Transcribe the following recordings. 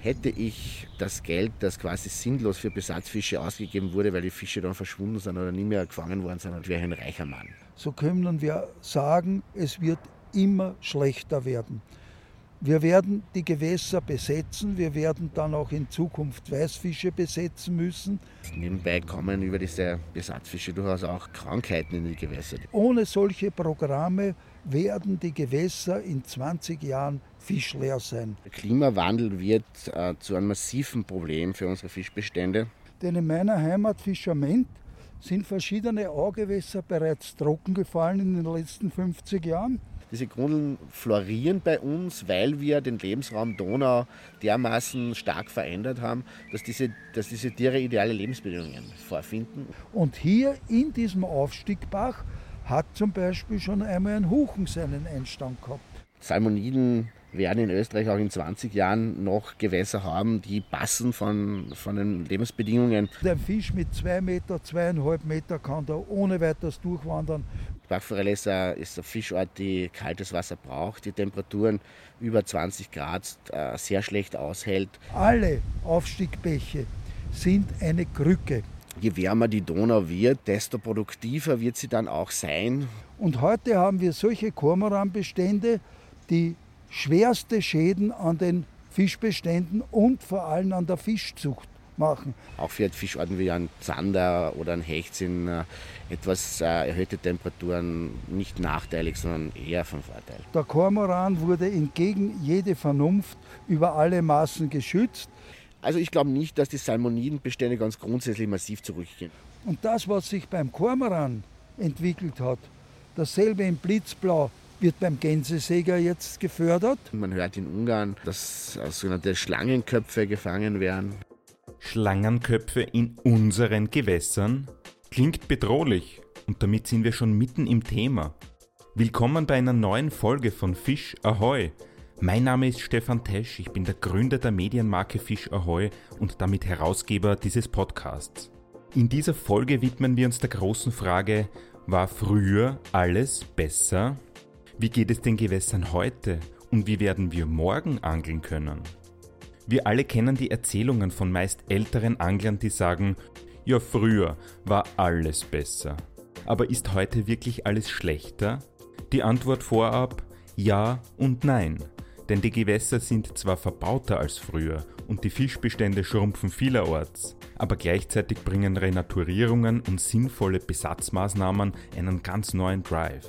hätte ich das Geld, das quasi sinnlos für Besatzfische ausgegeben wurde, weil die Fische dann verschwunden sind oder nie mehr gefangen worden sind, wäre ich ein reicher Mann. So können wir sagen, es wird immer schlechter werden. Wir werden die Gewässer besetzen, wir werden dann auch in Zukunft Weißfische besetzen müssen. Nebenbei kommen über diese Besatzfische durchaus auch Krankheiten in die Gewässer. Ohne solche Programme werden die Gewässer in 20 Jahren fischleer sein. Der Klimawandel wird äh, zu einem massiven Problem für unsere Fischbestände. Denn in meiner Heimat Fischament sind verschiedene Augewässer bereits trockengefallen in den letzten 50 Jahren. Diese Grundeln florieren bei uns, weil wir den Lebensraum Donau dermaßen stark verändert haben, dass diese, dass diese Tiere ideale Lebensbedingungen vorfinden. Und hier in diesem Aufstiegbach hat zum Beispiel schon einmal ein Huchen seinen Einstand gehabt. Salmoniden werden in Österreich auch in 20 Jahren noch Gewässer haben, die passen von, von den Lebensbedingungen. Der Fisch mit zwei Meter, zweieinhalb Meter kann da ohne weiteres durchwandern. Bachforelle ist, ein, ist eine Fischart, die kaltes Wasser braucht, die Temperaturen über 20 Grad äh, sehr schlecht aushält. Alle Aufstiegbäche sind eine Krücke. Je wärmer die Donau wird, desto produktiver wird sie dann auch sein. Und heute haben wir solche Kormoranbestände, die schwerste Schäden an den Fischbeständen und vor allem an der Fischzucht machen. Auch für Fischarten wie ein Zander oder ein Hecht sind äh, etwas äh, erhöhte Temperaturen nicht nachteilig, sondern eher von Vorteil. Der Kormoran wurde entgegen jede Vernunft über alle Maßen geschützt. Also ich glaube nicht, dass die Salmonidenbestände ganz grundsätzlich massiv zurückgehen. Und das, was sich beim Kormoran entwickelt hat, dasselbe in Blitzblau, wird beim Gänsesäger jetzt gefördert. Man hört in Ungarn, dass sogenannte Schlangenköpfe gefangen werden. Schlangenköpfe in unseren Gewässern? Klingt bedrohlich und damit sind wir schon mitten im Thema. Willkommen bei einer neuen Folge von Fisch Ahoy. Mein Name ist Stefan Tesch, ich bin der Gründer der Medienmarke Fisch Ahoy und damit Herausgeber dieses Podcasts. In dieser Folge widmen wir uns der großen Frage, war früher alles besser? Wie geht es den Gewässern heute und wie werden wir morgen angeln können? Wir alle kennen die Erzählungen von meist älteren Anglern, die sagen, ja früher war alles besser. Aber ist heute wirklich alles schlechter? Die Antwort vorab, ja und nein. Denn die Gewässer sind zwar verbauter als früher und die Fischbestände schrumpfen vielerorts, aber gleichzeitig bringen Renaturierungen und sinnvolle Besatzmaßnahmen einen ganz neuen Drive.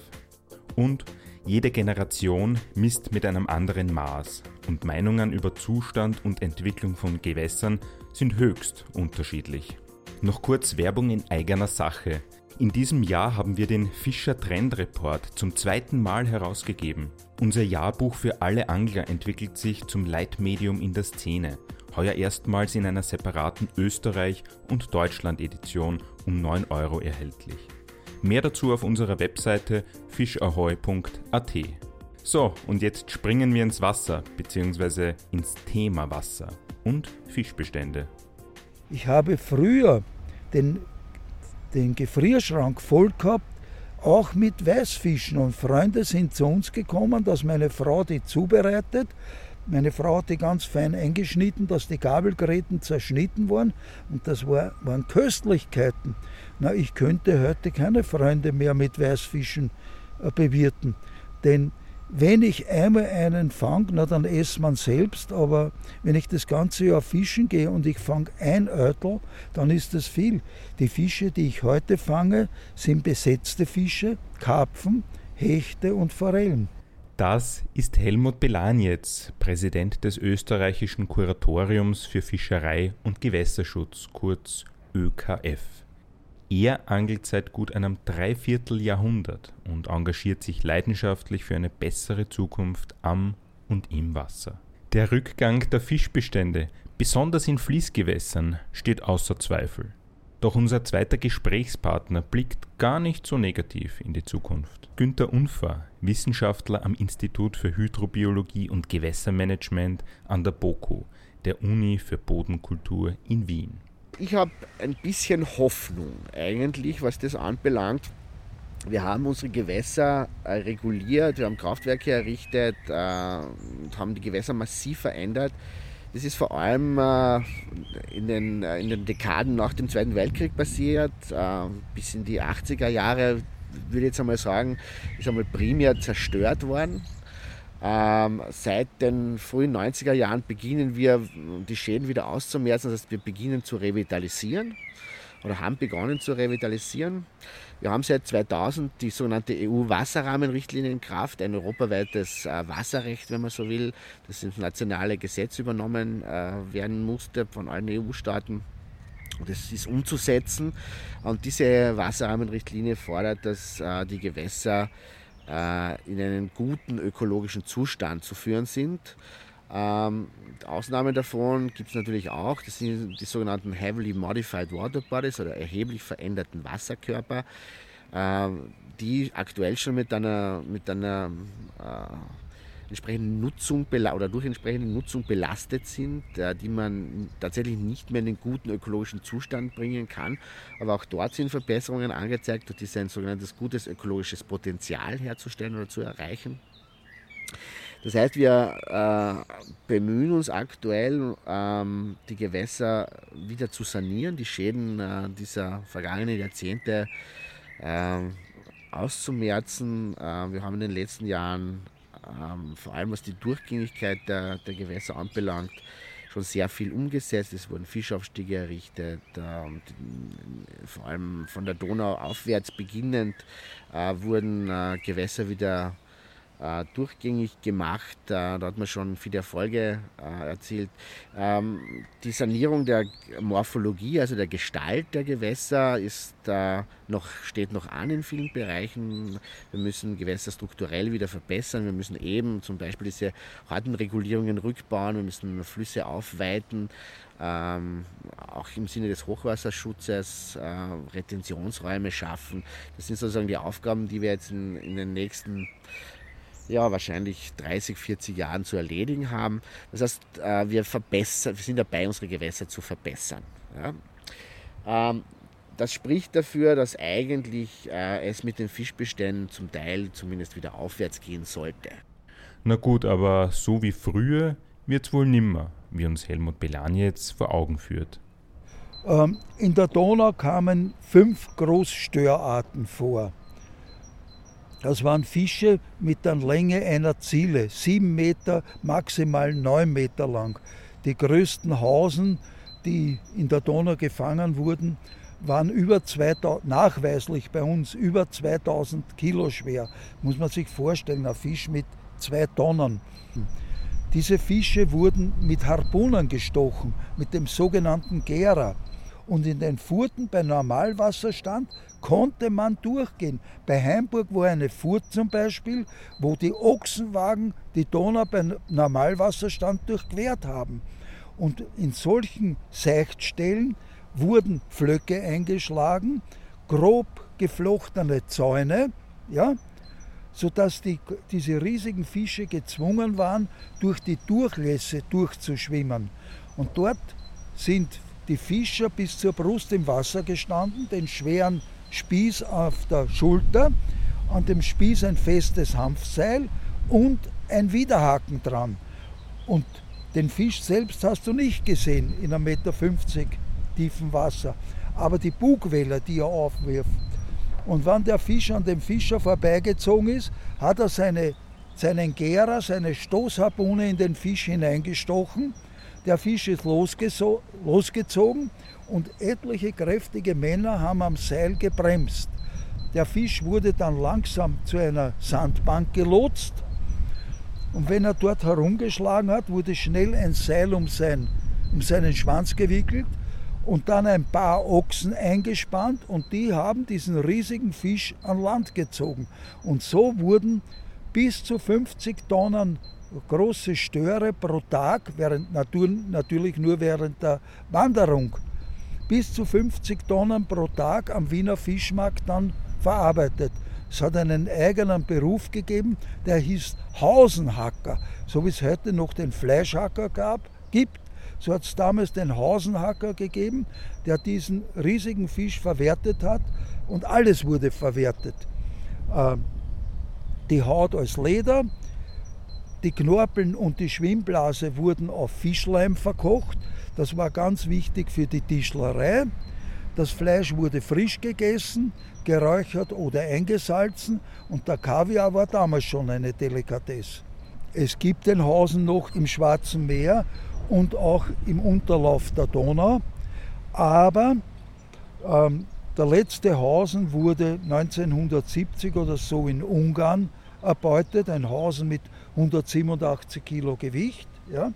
Und jede Generation misst mit einem anderen Maß und Meinungen über Zustand und Entwicklung von Gewässern sind höchst unterschiedlich. Noch kurz Werbung in eigener Sache. In diesem Jahr haben wir den Fischer Trend Report zum zweiten Mal herausgegeben. Unser Jahrbuch für alle Angler entwickelt sich zum Leitmedium in der Szene. Heuer erstmals in einer separaten Österreich- und Deutschland-Edition um 9 Euro erhältlich. Mehr dazu auf unserer Webseite fischahoy.at. So, und jetzt springen wir ins Wasser bzw. ins Thema Wasser und Fischbestände. Ich habe früher den, den Gefrierschrank voll gehabt, auch mit Weißfischen. Und Freunde sind zu uns gekommen, dass meine Frau die zubereitet. Meine Frau hat die ganz fein eingeschnitten, dass die Gabelgräten zerschnitten waren. Und das war, waren Köstlichkeiten. Na, ich könnte heute keine Freunde mehr mit Weißfischen äh, bewirten. Denn wenn ich einmal einen fange, na dann esse man selbst, aber wenn ich das ganze Jahr fischen gehe und ich fange ein Örtel, dann ist das viel. Die Fische, die ich heute fange, sind besetzte Fische, Karpfen, Hechte und Forellen. Das ist Helmut Belanjetz, Präsident des österreichischen Kuratoriums für Fischerei und Gewässerschutz, kurz ÖKF. Er angelt seit gut einem Dreivierteljahrhundert und engagiert sich leidenschaftlich für eine bessere Zukunft am und im Wasser. Der Rückgang der Fischbestände, besonders in Fließgewässern, steht außer Zweifel. Doch unser zweiter Gesprächspartner blickt gar nicht so negativ in die Zukunft. Günter Unfer, Wissenschaftler am Institut für Hydrobiologie und Gewässermanagement an der BOKU, der Uni für Bodenkultur in Wien ich habe ein bisschen Hoffnung eigentlich, was das anbelangt. Wir haben unsere Gewässer äh, reguliert, wir haben Kraftwerke errichtet äh, und haben die Gewässer massiv verändert. Das ist vor allem äh, in, den, äh, in den Dekaden nach dem Zweiten Weltkrieg passiert, äh, bis in die 80er Jahre, würde ich jetzt einmal sagen, ist einmal primär zerstört worden. Ähm, seit den frühen 90er Jahren beginnen wir, die Schäden wieder auszumerzen, das heißt, wir beginnen zu revitalisieren oder haben begonnen zu revitalisieren. Wir haben seit 2000 die sogenannte EU-Wasserrahmenrichtlinie in Kraft, ein europaweites äh, Wasserrecht, wenn man so will, das ins nationale Gesetz übernommen äh, werden musste von allen EU-Staaten. Das ist umzusetzen. Und diese Wasserrahmenrichtlinie fordert, dass äh, die Gewässer in einen guten ökologischen Zustand zu führen sind. Ähm, Ausnahmen davon gibt es natürlich auch. Das sind die sogenannten Heavily Modified Water Bodies oder erheblich veränderten Wasserkörper, äh, die aktuell schon mit einer, mit einer äh, entsprechenden Nutzung oder durch entsprechende Nutzung belastet sind, äh, die man tatsächlich nicht mehr in den guten ökologischen Zustand bringen kann. Aber auch dort sind Verbesserungen angezeigt, durch ein sogenanntes gutes ökologisches Potenzial herzustellen oder zu erreichen. Das heißt, wir äh, bemühen uns aktuell, ähm, die Gewässer wieder zu sanieren, die Schäden äh, dieser vergangenen Jahrzehnte äh, auszumerzen. Wir haben in den letzten Jahren, ähm, vor allem was die Durchgängigkeit der, der, Gewässer anbelangt, schon sehr viel umgesetzt. Es wurden Fischaufstiege errichtet, ähm, vor allem von der Donau aufwärts beginnend äh, wurden äh, Gewässer wieder äh, durchgängig gemacht. Äh, da hat man schon viele Erfolge äh, erzielt. Ähm, die Sanierung der Morphologie, also der Gestalt der Gewässer, ist, äh, noch, steht noch an in vielen Bereichen. Wir müssen Gewässer strukturell wieder verbessern. Wir müssen eben zum Beispiel diese harten Regulierungen rückbauen. Wir müssen Flüsse aufweiten. Ähm, auch im Sinne des Hochwasserschutzes äh, Retentionsräume schaffen. Das sind sozusagen die Aufgaben, die wir jetzt in, in den nächsten ja, wahrscheinlich 30, 40 Jahren zu erledigen haben. Das heißt, äh, wir, verbessern, wir sind dabei, unsere Gewässer zu verbessern. Ja. Ähm, das spricht dafür, dass eigentlich äh, es mit den Fischbeständen zum Teil zumindest wieder aufwärts gehen sollte. Na gut, aber so wie früher wird es wohl nimmer, wie uns Helmut Belani jetzt vor Augen führt. Ähm, in der Donau kamen fünf Großstörarten vor. Das waren Fische mit der Länge einer Ziele, sieben Meter, maximal neun Meter lang. Die größten Hausen, die in der Donau gefangen wurden, waren über 2000, nachweislich bei uns über 2000 Kilo schwer. Muss man sich vorstellen, ein Fisch mit zwei Tonnen. Diese Fische wurden mit Harpunen gestochen, mit dem sogenannten Gera. Und in den Furten bei Normalwasserstand konnte man durchgehen. Bei Heimburg war eine Furt zum Beispiel, wo die Ochsenwagen die Donau bei Normalwasserstand durchquert haben. Und in solchen Seichtstellen wurden Flöcke eingeschlagen, grob geflochtene Zäune, ja, sodass die, diese riesigen Fische gezwungen waren, durch die Durchlässe durchzuschwimmen. Und dort sind die Fischer bis zur Brust im Wasser gestanden, den schweren Spieß auf der Schulter, an dem Spieß ein festes Hanfseil und ein Widerhaken dran. Und den Fisch selbst hast du nicht gesehen in einem Meter 50 tiefen Wasser, aber die Bugwelle, die er aufwirft. Und wenn der Fisch an dem Fischer vorbeigezogen ist, hat er seine, seinen Gera, seine Stoßharpune in den Fisch hineingestochen. Der Fisch ist losgezogen und etliche kräftige Männer haben am Seil gebremst. Der Fisch wurde dann langsam zu einer Sandbank gelotst und wenn er dort herumgeschlagen hat, wurde schnell ein Seil um, sein, um seinen Schwanz gewickelt und dann ein paar Ochsen eingespannt und die haben diesen riesigen Fisch an Land gezogen. Und so wurden bis zu 50 Tonnen große Störe pro Tag, während, natürlich nur während der Wanderung bis zu 50 Tonnen pro Tag am Wiener Fischmarkt dann verarbeitet. Es hat einen eigenen Beruf gegeben, der hieß Hausenhacker. So wie es heute noch den Fleischhacker gab, gibt, so hat es damals den Hausenhacker gegeben, der diesen riesigen Fisch verwertet hat und alles wurde verwertet. Ähm, die Haut als Leder, Die Knorpeln und die Schwimmblase wurden auf Fischleim verkocht. Das war ganz wichtig für die Tischlerei. Das Fleisch wurde frisch gegessen, geräuchert oder eingesalzen und der Kaviar war damals schon eine Delikatesse. Es gibt den Hausen noch im Schwarzen Meer und auch im Unterlauf der Donau, aber ähm, der letzte Hausen wurde 1970 oder so in Ungarn erbeutet, ein Hausen mit 187 Kilo Gewicht. Ja.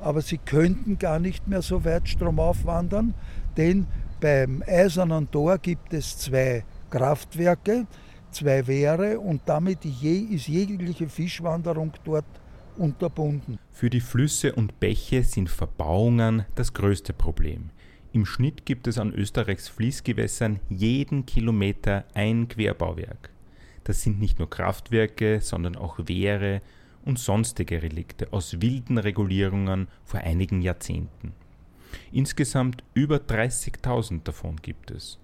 Aber sie könnten gar nicht mehr so weit stromauf wandern, denn beim Eisernen Tor gibt es zwei Kraftwerke, zwei Wehre und damit ist jegliche Fischwanderung dort unterbunden. Für die Flüsse und Bäche sind Verbauungen das größte Problem. Im Schnitt gibt es an Österreichs Fließgewässern jeden Kilometer ein Querbauwerk. Das sind nicht nur Kraftwerke, sondern auch Wehre und sonstige Relikte aus wilden Regulierungen vor einigen Jahrzehnten. Insgesamt über 30.000 davon gibt es.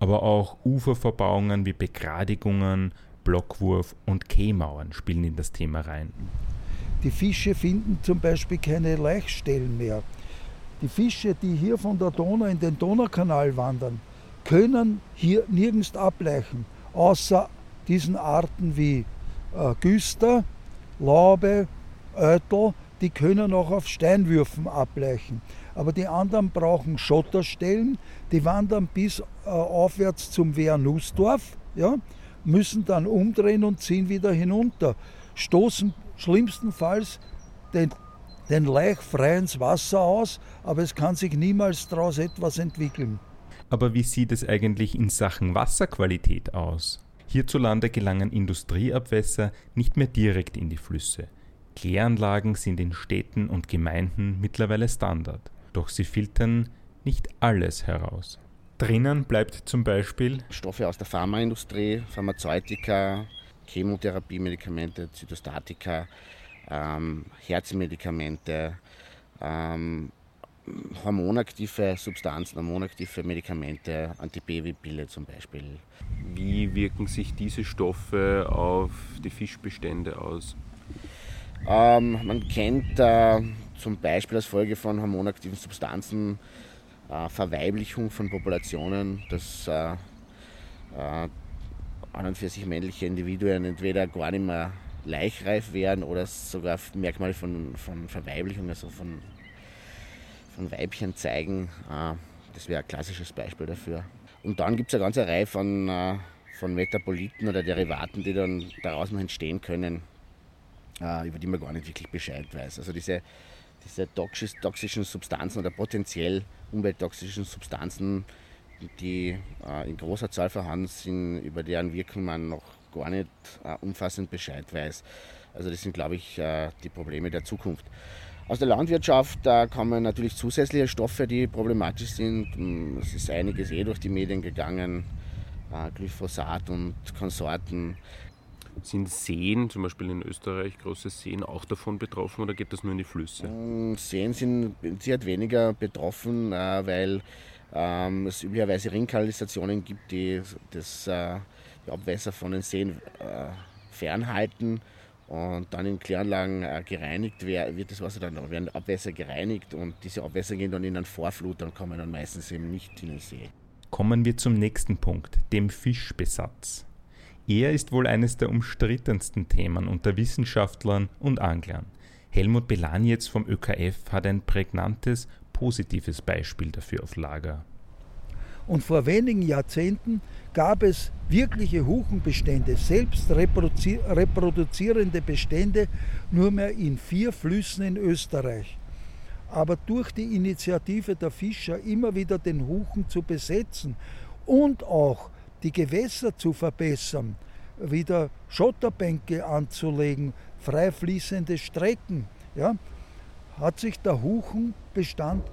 Aber auch Uferverbauungen wie Begradigungen, Blockwurf und Kehlmauern spielen in das Thema rein. Die Fische finden zum Beispiel keine Laichstellen mehr. Die Fische, die hier von der Donau in den Donaukanal wandern, können hier nirgends ableichen, außer diesen Arten wie äh, Güster, Laube, Ötel, die können auch auf Steinwürfen ableichen. Aber die anderen brauchen Schotterstellen, die wandern bis äh, aufwärts zum Wehr Nussdorf, ja, müssen dann umdrehen und ziehen wieder hinunter, stoßen schlimmstenfalls den den Laich frei ins Wasser aus, aber es kann sich niemals daraus etwas entwickeln. Aber wie sieht es eigentlich in Sachen Wasserqualität aus? Hierzulande gelangen Industrieabwässer nicht mehr direkt in die Flüsse. Kläranlagen sind in Städten und Gemeinden mittlerweile Standard, doch sie filtern nicht alles heraus. Drinnen bleibt zum Beispiel Stoffe aus der Pharmaindustrie, Pharmazeutika, Chemotherapie-Medikamente, Zytostatika, ähm, Herzmedikamente, ähm, hormonaktive Substanzen, hormonaktive Medikamente, Antibabypille zum Beispiel. Wie wirken sich diese Stoffe auf die Fischbestände aus? Ähm, man kennt äh, zum Beispiel als Folge von hormonaktiven Substanzen äh, Verweiblichung von Populationen, dass äh, äh an und für sich männliche Individuen entweder gar nicht mehr laichreif werden oder sogar Merkmale von, von Verweiblichung, also von, von Weibchen zeigen. Äh, das wäre ein klassisches Beispiel dafür. Und dann gibt es eine ganze Reihe von, äh, von Metaboliten oder Derivaten, die dann daraus noch entstehen können, äh, über die man gar nicht wirklich Bescheid weiß. Also diese, diese toxischen Substanzen oder potenziell umwelttoxischen Substanzen, die in großer Zahl vorhanden sind, über deren Wirkung man noch gar nicht umfassend Bescheid weiß. Also das sind, glaube ich, die Probleme der Zukunft. Aus der Landwirtschaft da kommen natürlich zusätzliche Stoffe, die problematisch sind. Hm, es ist einiges eh durch die Medien gegangen, äh, Glyphosat und Konsorten. Sind Seen, zum Beispiel in Österreich, große Seen auch davon betroffen oder geht das nur in die Flüsse? Hm, Seen sind sicher weniger betroffen, äh, weil ähm, es üblicherweise Ringkanalisationen gibt, die das äh, die Abwässer von den Seen fernhalten und dann in Kläranlagen äh, gereinigt wird das Wasser dann, werden Abwässer gereinigt und diese Abwässer gehen dann in einen Vorflut und kommen dann meistens eben nicht in den See. Kommen wir zum nächsten Punkt, dem Fischbesatz. Er ist wohl eines der umstrittensten Themen unter Wissenschaftlern und Anglern. Helmut Belanjetz vom ÖKF hat ein prägnantes, positives Beispiel dafür auf Lager. Und vor wenigen Jahrzehnten gab es wirkliche Huchenbestände, selbst reproduzierende Bestände, nur mehr in vier Flüssen in Österreich. Aber durch die Initiative der Fischer immer wieder den Huchen zu besetzen und auch die Gewässer zu verbessern, wieder Schotterbänke anzulegen, frei fließende Strecken, ja, hat sich der Huchenbestand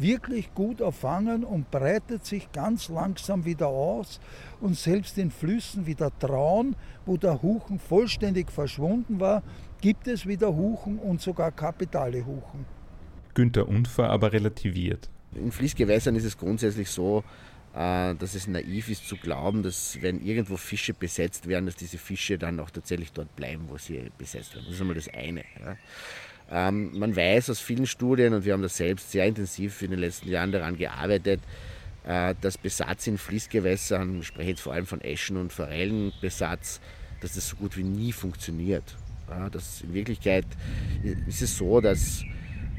wirklich gut erfangen und breitet sich ganz langsam wieder aus. Und selbst in Flüssen wie der Traun, wo der Huchen vollständig verschwunden war, gibt es wieder Huchen und sogar kapitale Huchen. Günter Unfer aber relativiert. In Fließgewässern ist es grundsätzlich so, äh, dass es naiv ist zu glauben, dass wenn irgendwo Fische besetzt werden, dass diese Fische dann auch tatsächlich dort bleiben, wo sie besetzt werden. Das ist einmal das eine. Ja. Ähm, man weiß aus vielen Studien, und wir haben das selbst sehr intensiv in den letzten Jahren daran gearbeitet, äh, dass Besatz in Fließgewässern, ich spreche jetzt vor allem von Eschen- und Forellenbesatz, dass das so gut wie nie funktioniert. Ja, das in Wirklichkeit ist es so, dass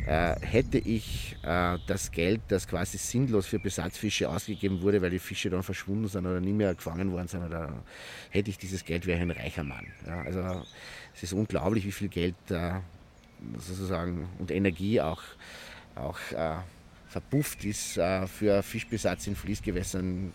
äh, hätte ich äh, das Geld, das quasi sinnlos für Besatzfische ausgegeben wurde, weil die Fische dann verschwunden sind oder nie mehr gefangen worden sind, oder hätte ich dieses Geld, wäre ich ein reicher Mann. Ja, also es ist unglaublich, wie viel Geld äh, sozusagen und Energie auch, auch äh, verpufft ist äh, für Fischbesatz in Fließgewässern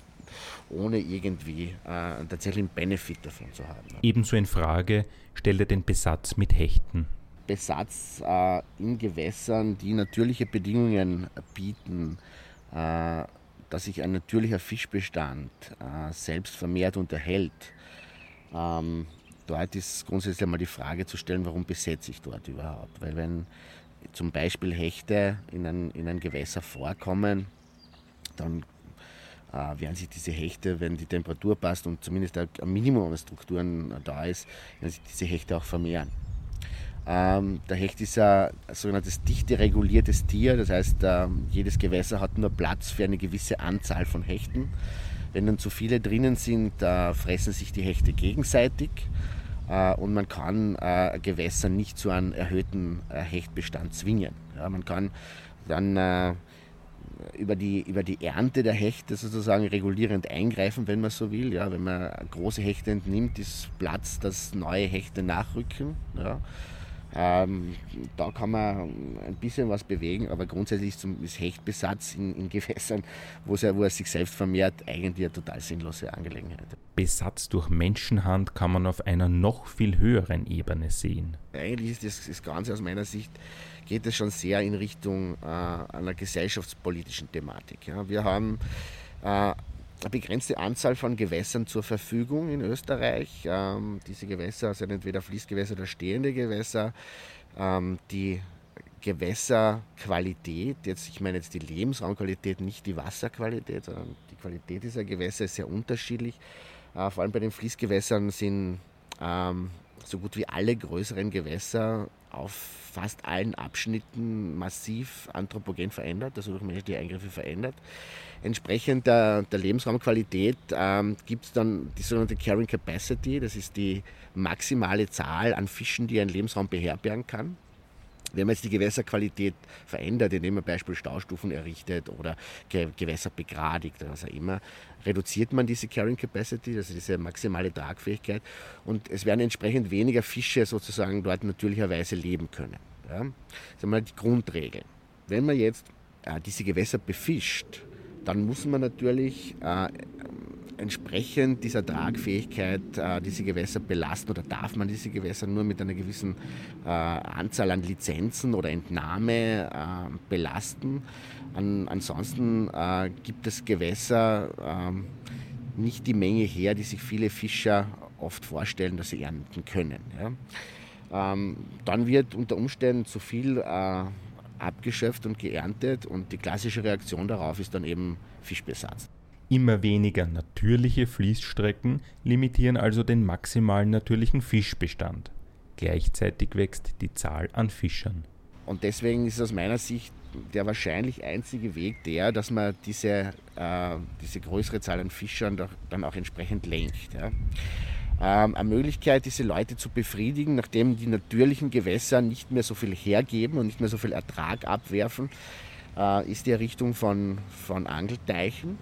ohne irgendwie äh, einen tatsächlichen Benefit davon zu haben. Ebenso in Frage stellt er den Besatz mit Hechten. Besatz äh, in Gewässern, die natürliche Bedingungen bieten, äh, dass sich ein natürlicher Fischbestand äh, selbst vermehrt und erhält. Ähm, dort ist grundsätzlich einmal die Frage zu stellen, warum besetze ich dort überhaupt? Weil wenn zum Beispiel Hechte in ein, in ein Gewässer vorkommen, dann äh, werden sich diese Hechte, wenn die Temperatur passt und zumindest ein Minimum an Strukturen da ist, werden sich diese Hechte auch vermehren. Ähm, der Hecht ist ein sogenanntes dichte reguliertes Tier, das heißt, ähm, jedes Gewässer hat nur Platz für eine gewisse Anzahl von Hechten. Wenn dann zu viele drinnen sind, äh, fressen sich die Hechte gegenseitig äh, und man kann äh, Gewässer nicht zu einem erhöhten äh, Hechtbestand zwingen. Ja, man kann dann äh, über die, über die Ernte der Hechte sozusagen regulierend eingreifen, wenn man so will. Ja, wenn man große Hechte entnimmt, ist Platz, dass neue Hechte nachrücken. Ja. Ähm, da kann man ein bisschen was bewegen, aber grundsätzlich ist Hechtbesatz in, in Gewässern, wo, es, wo er sich selbst vermehrt, eigentlich eine total sinnlose Angelegenheit. Besatz durch Menschenhand kann man auf einer noch viel höheren Ebene sehen. Eigentlich ist das, das Ganze aus meiner Sicht, geht es schon sehr in Richtung äh, einer gesellschaftspolitischen Thematik. Ja. Wir haben äh, begrenzte Anzahl von Gewässern zur Verfügung in Österreich. Ähm, diese Gewässer sind entweder Fließgewässer oder stehende Gewässer. Ähm, die Gewässerqualität, jetzt, ich meine jetzt die Lebensraumqualität, nicht die Wasserqualität, sondern die Qualität dieser Gewässer ist sehr unterschiedlich. Äh, vor allem bei den Fließgewässern sind ähm, so gut wie alle größeren Gewässer auf fast allen Abschnitten massiv anthropogen verändert, also durch menschliche Eingriffe verändert. Entsprechend der, der Lebensraumqualität ähm, gibt es dann die sogenannte Carrying Capacity, das ist die maximale Zahl an Fischen, die ein Lebensraum beherbergen kann. Wenn man jetzt die Gewässerqualität verändert, indem man beispielsweise Staustufen errichtet oder Gewässer begradigt oder was auch immer, reduziert man diese Carrying Capacity, also diese maximale Tragfähigkeit und es werden entsprechend weniger Fische sozusagen dort natürlicherweise leben können. Ja? Das ist einmal die Grundregel. Wenn man jetzt äh, diese Gewässer befischt, dann muss man natürlich äh, entsprechend dieser Tragfähigkeit äh, diese Gewässer belasten oder darf man diese Gewässer nur mit einer gewissen äh, Anzahl an Lizenzen oder Entnahme äh, belasten. An, ansonsten äh, gibt es Gewässer ähm, nicht die Menge her, die sich viele Fischer oft vorstellen, dass sie ernten können. Ja. Ähm, dann wird unter Umständen zu viel äh, abgeschöpft und geerntet und die klassische Reaktion darauf ist dann eben Fischbesatz. Immer weniger natürliche Fließstrecken limitieren also den maximalen natürlichen Fischbestand. Gleichzeitig wächst die Zahl an Fischern. Und deswegen ist aus meiner Sicht der wahrscheinlich einzige Weg der, dass man diese, äh, diese größere Zahl an Fischern doch dann auch entsprechend lenkt. Ja. Ähm, eine Möglichkeit, diese Leute zu befriedigen, nachdem die natürlichen Gewässer nicht mehr so viel hergeben und nicht mehr so viel Ertrag abwerfen, äh, ist die Errichtung von, von Angelteichen,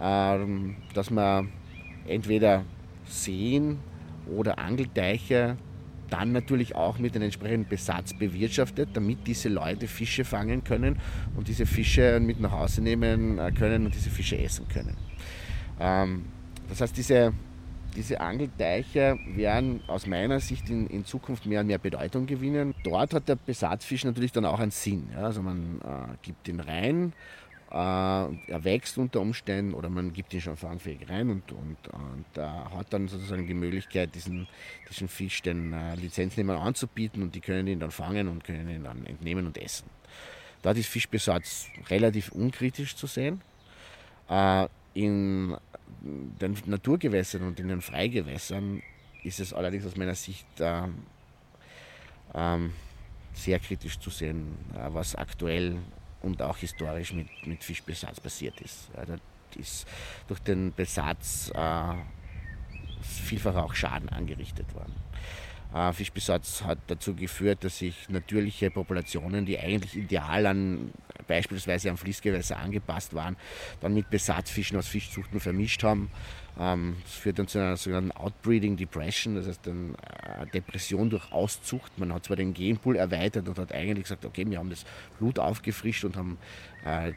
ähm, dass man entweder Seen oder Angelteiche dann natürlich auch mit einem entsprechenden Besatz bewirtschaftet, damit diese Leute Fische fangen können und diese Fische mit nach Hause nehmen äh, können und diese Fische essen können. Ähm, das heißt, diese, diese Angelteiche werden aus meiner Sicht in, in, Zukunft mehr und mehr Bedeutung gewinnen. Dort hat der Besatzfisch natürlich dann auch einen Sinn. Ja? Also man äh, gibt ihn rein äh, er wächst unter Umständen oder man gibt ihn schon fangfähig rein und, und, und äh, hat dann sozusagen die Möglichkeit, diesen, diesen Fisch den äh, Lizenznehmern anzubieten und die können ihn dann fangen und können ihn dann entnehmen und essen. Dort ist Fischbesatz relativ unkritisch zu sehen. Äh, In den Naturgewässern und in den Freigewässern ist es allerdings aus meiner Sicht äh, ähm, sehr kritisch zu sehen, äh, was aktuell und auch historisch mit, mit Fischbesatz passiert ist. Ja, da ist durch den Besatz äh, vielfach auch Schaden angerichtet worden. Äh, Fischbesatz hat dazu geführt, dass sich natürliche Populationen, die eigentlich ideal an beispielsweise am Fließgewässer angepasst waren, dann mit Besatzfischen aus Fischzuchten vermischt haben. Ähm, das führt dann zu einer sogenannten Outbreeding Depression, das heißt eine äh, Depression durch Auszucht. Man hat zwar den Genpool erweitert und hat eigentlich gesagt, okay, wir haben das Blut aufgefrischt und haben äh,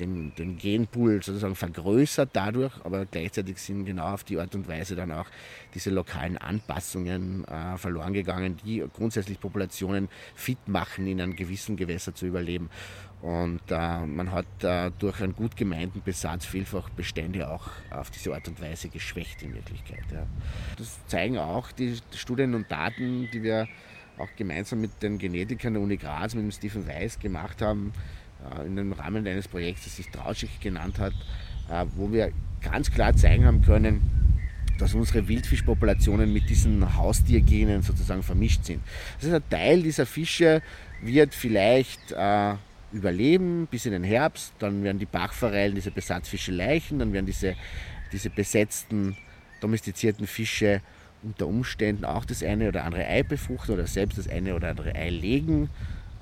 den, den Genpool sozusagen vergrößert dadurch, aber gleichzeitig sind genau auf die Art und Weise dann auch diese lokalen Anpassungen äh, verloren gegangen, die grundsätzlich Populationen fit machen, in einem gewissen Gewässer zu überleben. Und äh, man hat äh, durch einen gut gemeinten Besatz vielfach Bestände auch auf diese Art und Weise geschwächt in Wirklichkeit. Ja. Das zeigen auch die Studien und Daten, die wir auch gemeinsam mit den Genetikern der Uni Graz, mit dem Stephen Weiss gemacht haben, äh, in dem Rahmen eines Projekts, das sich Trautschig genannt hat, äh, wo wir ganz klar zeigen haben können, dass unsere Wildfischpopulationen mit diesen Haustiergenen sozusagen vermischt sind. Das heißt, ein Teil dieser Fische wird vielleicht äh, überleben bis in den Herbst, dann werden die Bachforellen, diese Besatzfische leichen, dann werden diese, diese besetzten, domestizierten Fische unter Umständen auch das eine oder andere Ei befruchten oder selbst das eine oder andere Ei legen.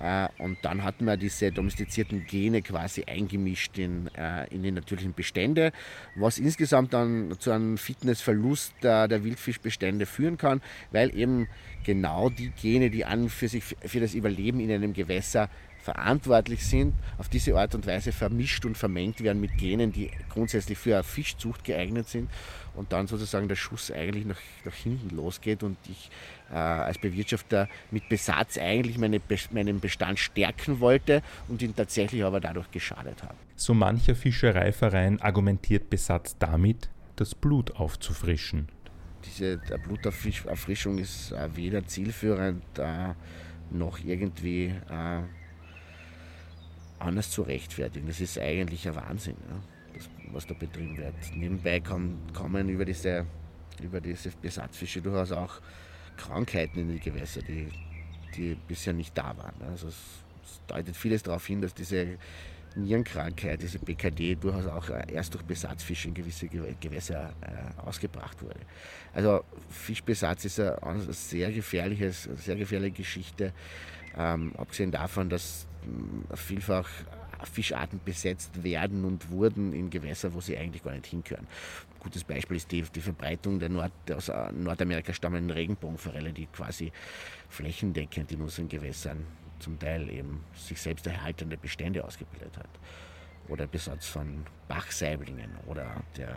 Äh, und dann hat man diese domestizierten Gene quasi eingemischt in, äh, in die natürlichen Bestände, was insgesamt dann zu einem Fitnessverlust der, Wildfischbestände führen kann, weil eben genau die Gene, die an für sich für das Überleben in einem Gewässer verantwortlich sind, auf diese Art und Weise vermischt und vermengt werden mit Genen, die grundsätzlich für eine Fischzucht geeignet sind und dann sozusagen der Schuss eigentlich nach, nach hinten losgeht und ich äh, als Bewirtschafter mit Besatz eigentlich meine, meinen Bestand stärken wollte und ihn tatsächlich aber dadurch geschadet habe. So mancher Fischereiverein argumentiert Besatz damit, das Blut aufzufrischen. Diese Blutauffrischung ist äh, weder zielführend äh, noch irgendwie äh, anders zu rechtfertigen. Das ist eigentlich ein Wahnsinn, ja, das, was da betrieben wird. Nebenbei kann, kommen über diese, über diese Besatzfische durchaus auch Krankheiten in die Gewässer, die, die bisher nicht da waren. Also es, es deutet vieles darauf hin, dass diese Nierenkrankheit, diese BKD, durchaus auch erst durch Besatzfische in gewisse Gewässer äh, ausgebracht wurde. Also Fischbesatz ist eine sehr, gefährliches, sehr gefährliche Geschichte, ähm, abgesehen davon, dass vielfach Fischarten besetzt werden und wurden in Gewässer, wo sie eigentlich gar nicht hingehören. Ein gutes Beispiel ist die, die Verbreitung der Nord, aus äh, Nordamerika stammenden Regenbogenforelle, die quasi flächendeckend in unseren Gewässern zum Teil eben sich selbst erhaltende Bestände ausgebildet hat. Oder Besatz von Bachsaiblingen oder der,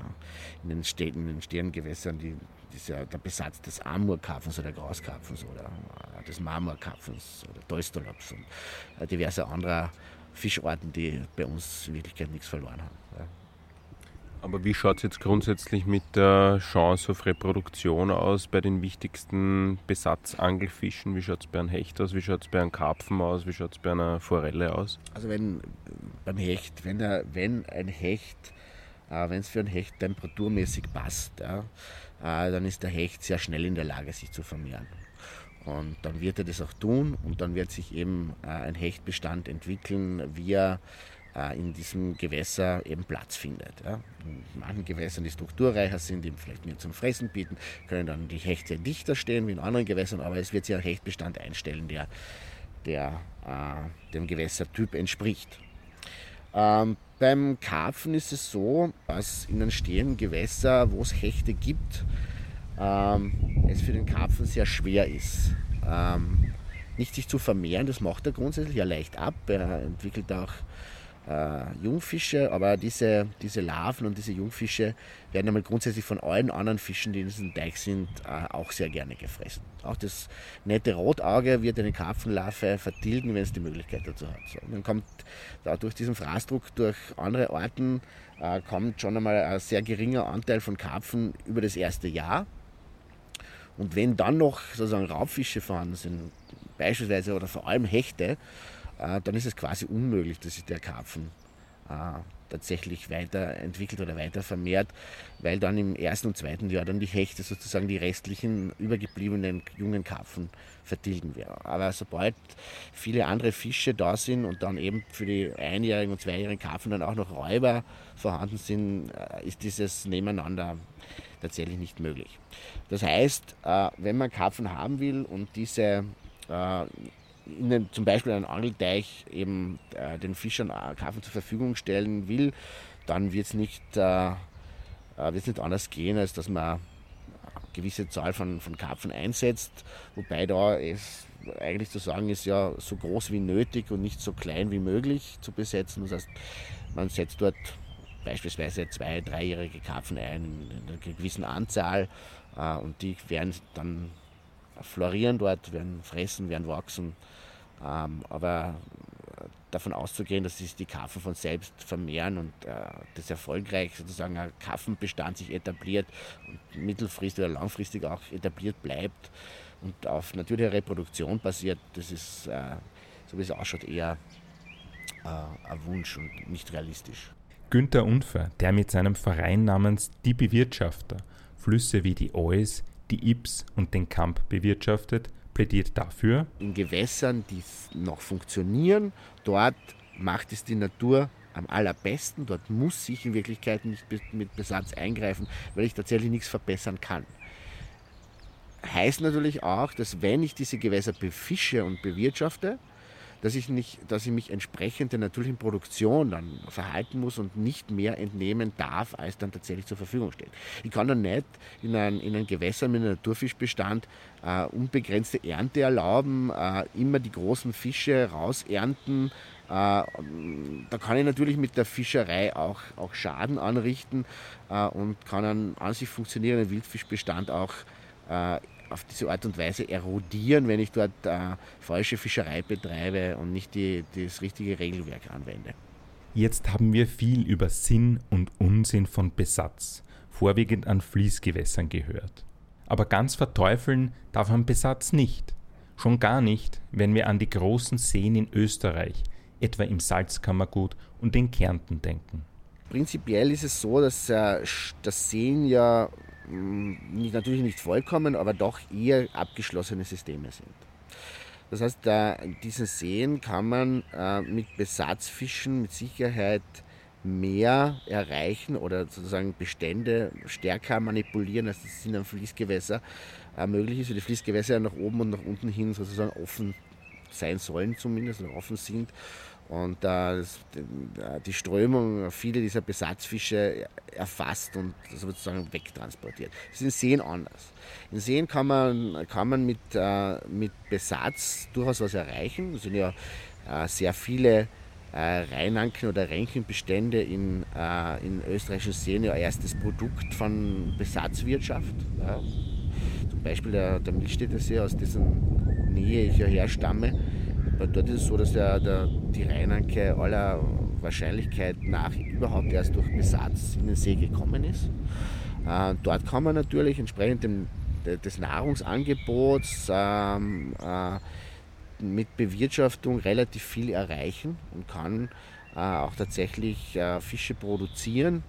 in den Städten, in den Stirngewässern die dieser, der Besatz des Amurkarpfens oder Grauskarpfens oder äh, des Marmorkarpfens oder Toistolops und äh, diverse anderer Fischarten, die bei uns in Wirklichkeit nichts verloren haben. Ja. Aber wie schaut es jetzt grundsätzlich mit der Chance auf Reproduktion aus bei den wichtigsten Besatzangelfischen? Wie schaut es bei einem Hecht aus? Wie schaut es bei einem Karpfen aus? Wie schaut es bei einer Forelle aus? Also wenn beim Hecht, wenn, der, wenn ein Hecht, äh, wenn es für ein Hecht temperaturmäßig passt, ja, äh, dann ist der Hecht sehr schnell in der Lage, sich zu vermehren. Und dann wird er das auch tun und dann wird sich eben äh, ein Hechtbestand entwickeln, wie er in diesem Gewässer eben Platz findet. In manchen Gewässern, die strukturreicher sind, die vielleicht mehr zum Fressen bieten, können dann die Hechte dichter stehen wie in anderen Gewässern, aber es wird sich ein Hechtbestand einstellen, der, der dem Gewässertyp entspricht. Ähm, beim Karpfen ist es so, dass in einem stehenden Gewässer, wo es Hechte gibt, ähm, es für den Karpfen sehr schwer ist, ähm, nicht sich zu vermehren. Das macht er grundsätzlich ja leicht ab. Er entwickelt auch äh, Jungfische, aber diese, diese Larven und diese Jungfische werden einmal grundsätzlich von allen anderen Fischen, die in diesem Teich sind, äh, auch sehr gerne gefressen. Auch das nette Rotauge wird eine Karpfenlarve vertilgen, wenn es die Möglichkeit dazu hat. So, dann kommt da durch diesen Fraßdruck durch andere Arten äh, kommt schon einmal ein sehr geringer Anteil von Karpfen über das erste Jahr. Und wenn dann noch sozusagen Raubfische vorhanden sind, beispielsweise oder vor allem Hechte, dann ist es quasi unmöglich, dass sich der Karpfen äh, tatsächlich weiterentwickelt oder weiter vermehrt, weil dann im ersten und zweiten Jahr dann die Hechte sozusagen die restlichen übergebliebenen jungen Karpfen vertilgen werden. Aber sobald viele andere Fische da sind und dann eben für die einjährigen und zweijährigen Karpfen dann auch noch Räuber vorhanden sind, äh, ist dieses Nebeneinander tatsächlich nicht möglich. Das heißt, äh, wenn man Karpfen haben will und diese äh, den, zum Beispiel einen Angelteich eben äh, den Fischern Karpfen zur Verfügung stellen will, dann wird es nicht, äh, nicht anders gehen, als dass man eine gewisse Zahl von, von Karpfen einsetzt, wobei da es eigentlich zu sagen ist, ja so groß wie nötig und nicht so klein wie möglich zu besetzen. Das heißt, man setzt dort beispielsweise zwei, dreijährige Karpfen ein in einer gewissen Anzahl äh, und die werden dann florieren dort, werden fressen, werden wachsen. Ähm, aber davon auszugehen, dass sich die Karpfen von selbst vermehren und äh, das erfolgreich sozusagen ein Karpfenbestand sich etabliert und mittelfristig oder langfristig auch etabliert bleibt und auf natürlicher Reproduktion basiert, das ist, äh, so wie es ausschaut, eher äh, ein Wunsch und nicht realistisch. Günther Unfer, der mit seinem Verein namens Die Bewirtschafter Flüsse wie die Ois, die Ips und den Kamp bewirtschaftet, plädiert dafür. In Gewässern, die noch funktionieren, dort macht es die Natur am allerbesten. Dort muss ich in Wirklichkeit nicht mit Besatz eingreifen, weil ich tatsächlich nichts verbessern kann. Heißt natürlich auch, dass wenn ich diese Gewässer befische und bewirtschafte, dass ich, nicht, dass ich mich entsprechend der natürlichen Produktion dann verhalten muss und nicht mehr entnehmen darf, als dann tatsächlich zur Verfügung steht. Ich kann dann nicht in ein, in ein Gewässer mit einem Naturfischbestand äh, unbegrenzte Ernte erlauben, äh, immer die großen Fische rausernten. Äh, da kann ich natürlich mit der Fischerei auch, auch Schaden anrichten äh, und kann einen an sich funktionierenden Wildfischbestand auch äh, auf diese Art und Weise erodieren, wenn ich dort äh, falsche Fischerei betreibe und nicht die, das richtige Regelwerk anwende. Jetzt haben wir viel über Sinn und Unsinn von Besatz, vorwiegend an Fließgewässern gehört. Aber ganz verteufeln darf man Besatz nicht. Schon gar nicht, wenn wir an die großen Seen in Österreich, etwa im Salzkammergut und in Kärnten denken. Prinzipiell ist es so, dass äh, das Seen ja natürlich nicht vollkommen, aber doch eher abgeschlossene Systeme sind. Das heißt, in diesen Seen kann man äh, mit Besatzfischen mit Sicherheit mehr erreichen oder sozusagen Bestände stärker manipulieren, als das in einem Fließgewässer äh, möglich ist, weil die Fließgewässer nach oben und nach unten hin sozusagen offen sein sollen zumindest oder offen sind und äh, die Strömung viele dieser Besatzfische erfasst und sozusagen wegtransportiert. Das ist in Seen anders. In Seen kann man, kann man mit, äh, mit Besatz durchaus was erreichen. Es sind ja äh, sehr viele äh, Rheinanken- oder Ränkenbestände in, äh, in österreichischen Seen ja erstes Produkt von Besatzwirtschaft. Zum Beispiel der, der Milchstädter See, aus dessen Nähe ich ja herstamme dort ist es so, dass der, der, die Rheinanke aller Wahrscheinlichkeit nach überhaupt erst durch Besatz in den See gekommen ist. Äh, dort kann man natürlich entsprechend dem, des Nahrungsangebots ähm, äh, mit Bewirtschaftung relativ viel erreichen und kann äh, auch tatsächlich äh, Fische produzieren,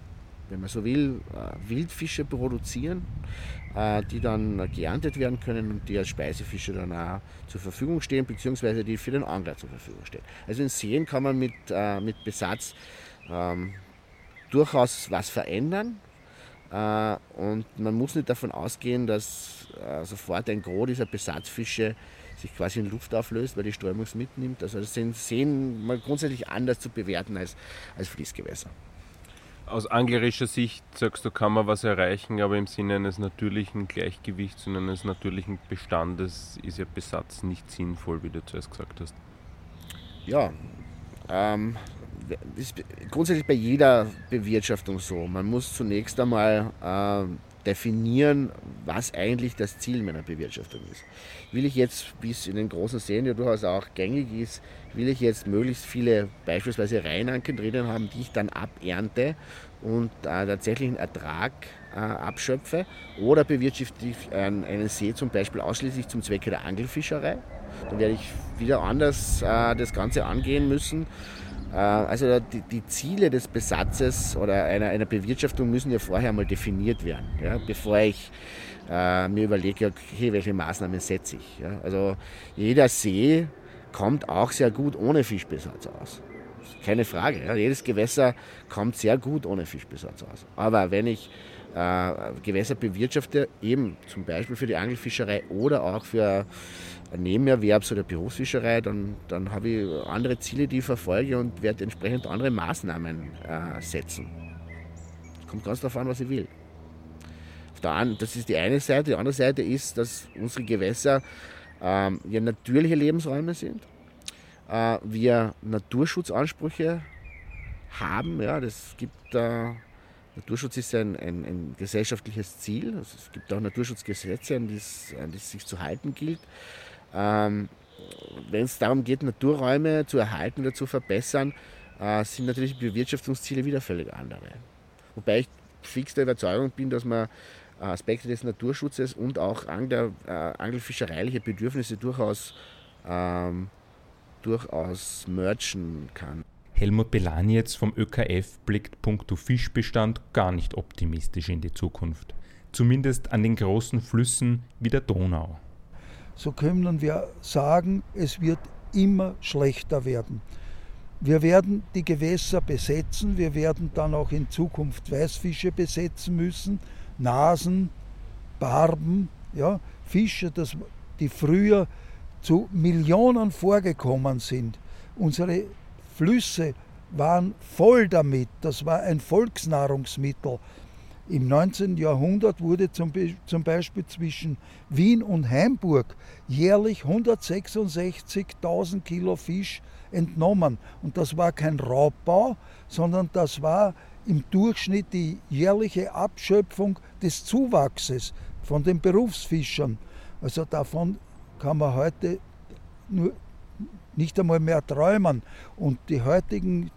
wenn man so will, äh, Wildfische produzieren, äh, die dann geerntet werden können und die als Speisefische dann auch zur Verfügung stehen, beziehungsweise die für den Angler zur Verfügung stehen. Also in Seen kann man mit, äh, mit Besatz ähm, durchaus was verändern. Äh, und man muss nicht davon ausgehen, dass äh, sofort ein Gros dieser Besatzfische sich quasi in Luft auflöst, weil die Strömung es mitnimmt. Also das sind Seen mal grundsätzlich anders zu bewerten als, als Fließgewässer aus anglerischer Sicht sagst du, kann man was erreichen, aber im Sinne eines natürlichen Gleichgewichts und eines natürlichen Bestandes ist ja Besatz nicht sinnvoll, wie du zuerst gesagt hast. Ja, ähm, ist grundsätzlich bei jeder Bewirtschaftung so. Man muss zunächst einmal äh, definieren, was eigentlich das Ziel meiner Bewirtschaftung ist. Will ich jetzt, wie es in den großen Seen ja durchaus auch gängig ist, will ich jetzt möglichst viele beispielsweise Reinanken drinnen haben, die ich dann abernte und äh, tatsächlich einen Ertrag äh, abschöpfe oder bewirtschafte ich einen, einen, See zum Beispiel ausschließlich zum Zwecke der Angelfischerei. Dann werde ich wieder anders äh, das Ganze angehen müssen. Äh, also die, die, Ziele des Besatzes oder einer, einer, Bewirtschaftung müssen ja vorher mal definiert werden, ja, bevor ich äh, mir überlege, okay, welche Maßnahmen setze ich. Ja. Also jeder See kommt auch sehr gut ohne Fischbesatz aus. Keine Frage. Ja. Jedes Gewässer kommt sehr gut ohne Fischbesatz aus. Aber wenn ich äh, Gewässer bewirtschafte, eben zum Beispiel für die Angelfischerei oder auch für Nebenerwerbs- oder Berufsfischerei, dann, dann habe ich andere Ziele, die ich verfolge und werde entsprechend andere Maßnahmen äh, setzen. Kommt ganz darauf an, was ich will. das ist die eine Seite. Die andere Seite ist, dass unsere Gewässer ähm, ja natürliche Lebensräume sind. Äh, wir Naturschutzansprüche haben. Ja, das gibt, äh, Naturschutz ist ein, ein, ein gesellschaftliches Ziel. Also es gibt auch Naturschutzgesetze, an die es sich zu halten gilt. Ähm, Wenn es darum geht, Naturräume zu erhalten oder zu verbessern, äh, sind natürlich Bewirtschaftungsziele wieder völlig andere. Wobei ich fix der Überzeugung bin, dass man Aspekte des Naturschutzes und auch Angler, äh, angelfischereiliche Bedürfnisse durchaus, ähm, durchaus merchen kann. Helmut Belanietz vom ÖKF blickt puncto Fischbestand gar nicht optimistisch in die Zukunft. Zumindest an den großen Flüssen wie der Donau so können wir sagen, es wird immer schlechter werden. Wir werden die Gewässer besetzen, wir werden dann auch in Zukunft Weißfische besetzen müssen, Nasen, Barben, ja, Fische, das, die früher zu Millionen vorgekommen sind. Unsere Flüsse waren voll damit, das war ein Volksnahrungsmittel. Im 19. Jahrhundert wurde zum, Beispiel zwischen Wien und Hamburg jährlich 166.000 Kilo Fisch entnommen. Und das war kein Raubbau, sondern das war im Durchschnitt die jährliche Abschöpfung des Zuwachses von den Berufsfischern. Also davon kann man heute nur nicht einmal mehr träumen. Und die heutigen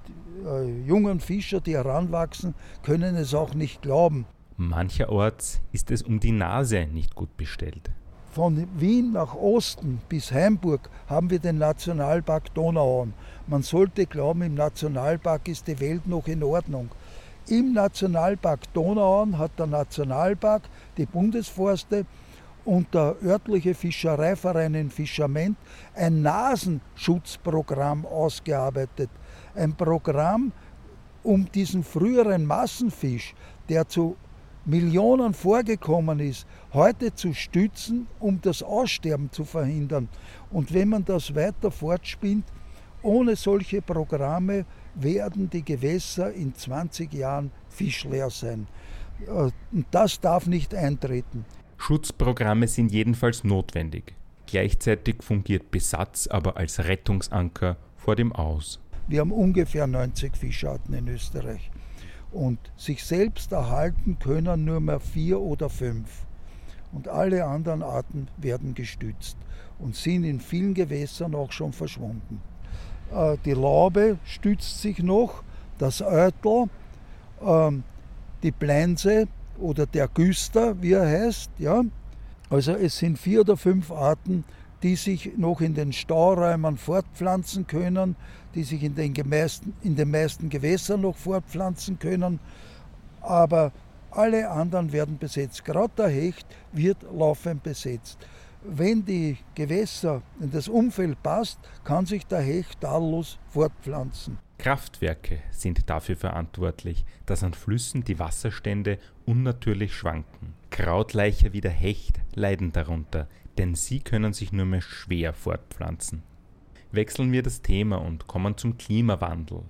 äh, jungen Fischer, die heranwachsen, können es auch nicht glauben. Mancherorts ist es um die Nase nicht gut bestellt. Von Wien nach Osten bis Hamburg haben wir den Nationalpark Donauauen. Man sollte glauben, im Nationalpark ist die Welt noch in Ordnung. Im Nationalpark Donauauen hat der Nationalpark, die Bundesforste und der örtliche Fischereiverein in Fischerment ein Nasenschutzprogramm ausgearbeitet. Ein Programm, um diesen früheren Massenfisch, der zu Millionen vorgekommen ist, heute zu stützen, um das Aussterben zu verhindern. Und wenn man das weiter fortspinnt, ohne solche Programme werden die Gewässer in 20 Jahren fischleer sein. Äh, und das darf nicht eintreten. Schutzprogramme sind jedenfalls notwendig. Gleichzeitig fungiert Besatz aber als Rettungsanker vor dem Aus. Wir haben ungefähr 90 Fischarten in Österreich. Und sich selbst erhalten können nur mehr vier oder fünf. Und alle anderen Arten werden gestützt und sind in vielen Gewässern auch schon verschwunden. Äh, die Laube stützt sich noch, das Eutel, ähm, die Plense oder der Güster, wie er heißt. Ja? Also es sind vier oder fünf Arten, die sich noch in den Stauräumen fortpflanzen können, die sich in den, meisten, in den meisten Gewässern noch fortpflanzen können. Aber alle anderen werden besetzt. Gerade der Hecht wird laufend besetzt. Wenn die Gewässer in das Umfeld passt, kann sich der Hecht tadellos fortpflanzen. Kraftwerke sind dafür verantwortlich, dass an Flüssen die Wasserstände unnatürlich schwanken. Krautleicher wie der Hecht leiden darunter, denn sie können sich nur mehr schwer fortpflanzen. Wechseln wir das Thema und kommen zum Klimawandel.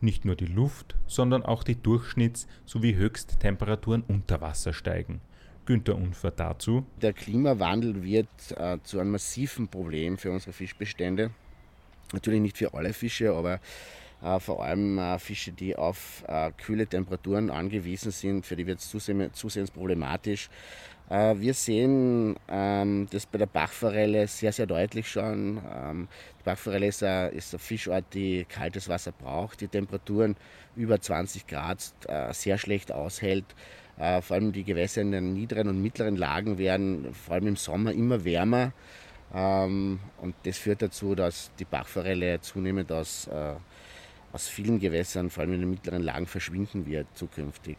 Nicht nur die Luft, sondern auch die Durchschnitts- sowie Höchsttemperaturen unter Wasser steigen. Günter Unfer dazu. Der Klimawandel wird äh, zu einem massiven Problem für unsere Fischbestände. Natürlich nicht für alle Fische, aber vor allem äh, Fische, die auf äh, kühle Temperaturen angewiesen sind, für die wird es zusehends problematisch. Äh, wir sehen ähm, das bei der Bachforelle sehr, sehr deutlich schon. Ähm, die Bachforelle ist eine, ist eine Fischart, die kaltes Wasser braucht, die Temperaturen über 20 Grad äh, sehr schlecht aushält. Äh, vor allem die Gewässer in den niederen und mittleren Lagen werden vor allem im Sommer immer wärmer. Ähm, und das führt dazu, dass die Bachforelle zunehmend aus, äh, aus vielen Gewässern, vor allem in den mittleren Lagen, verschwinden wird zukünftig.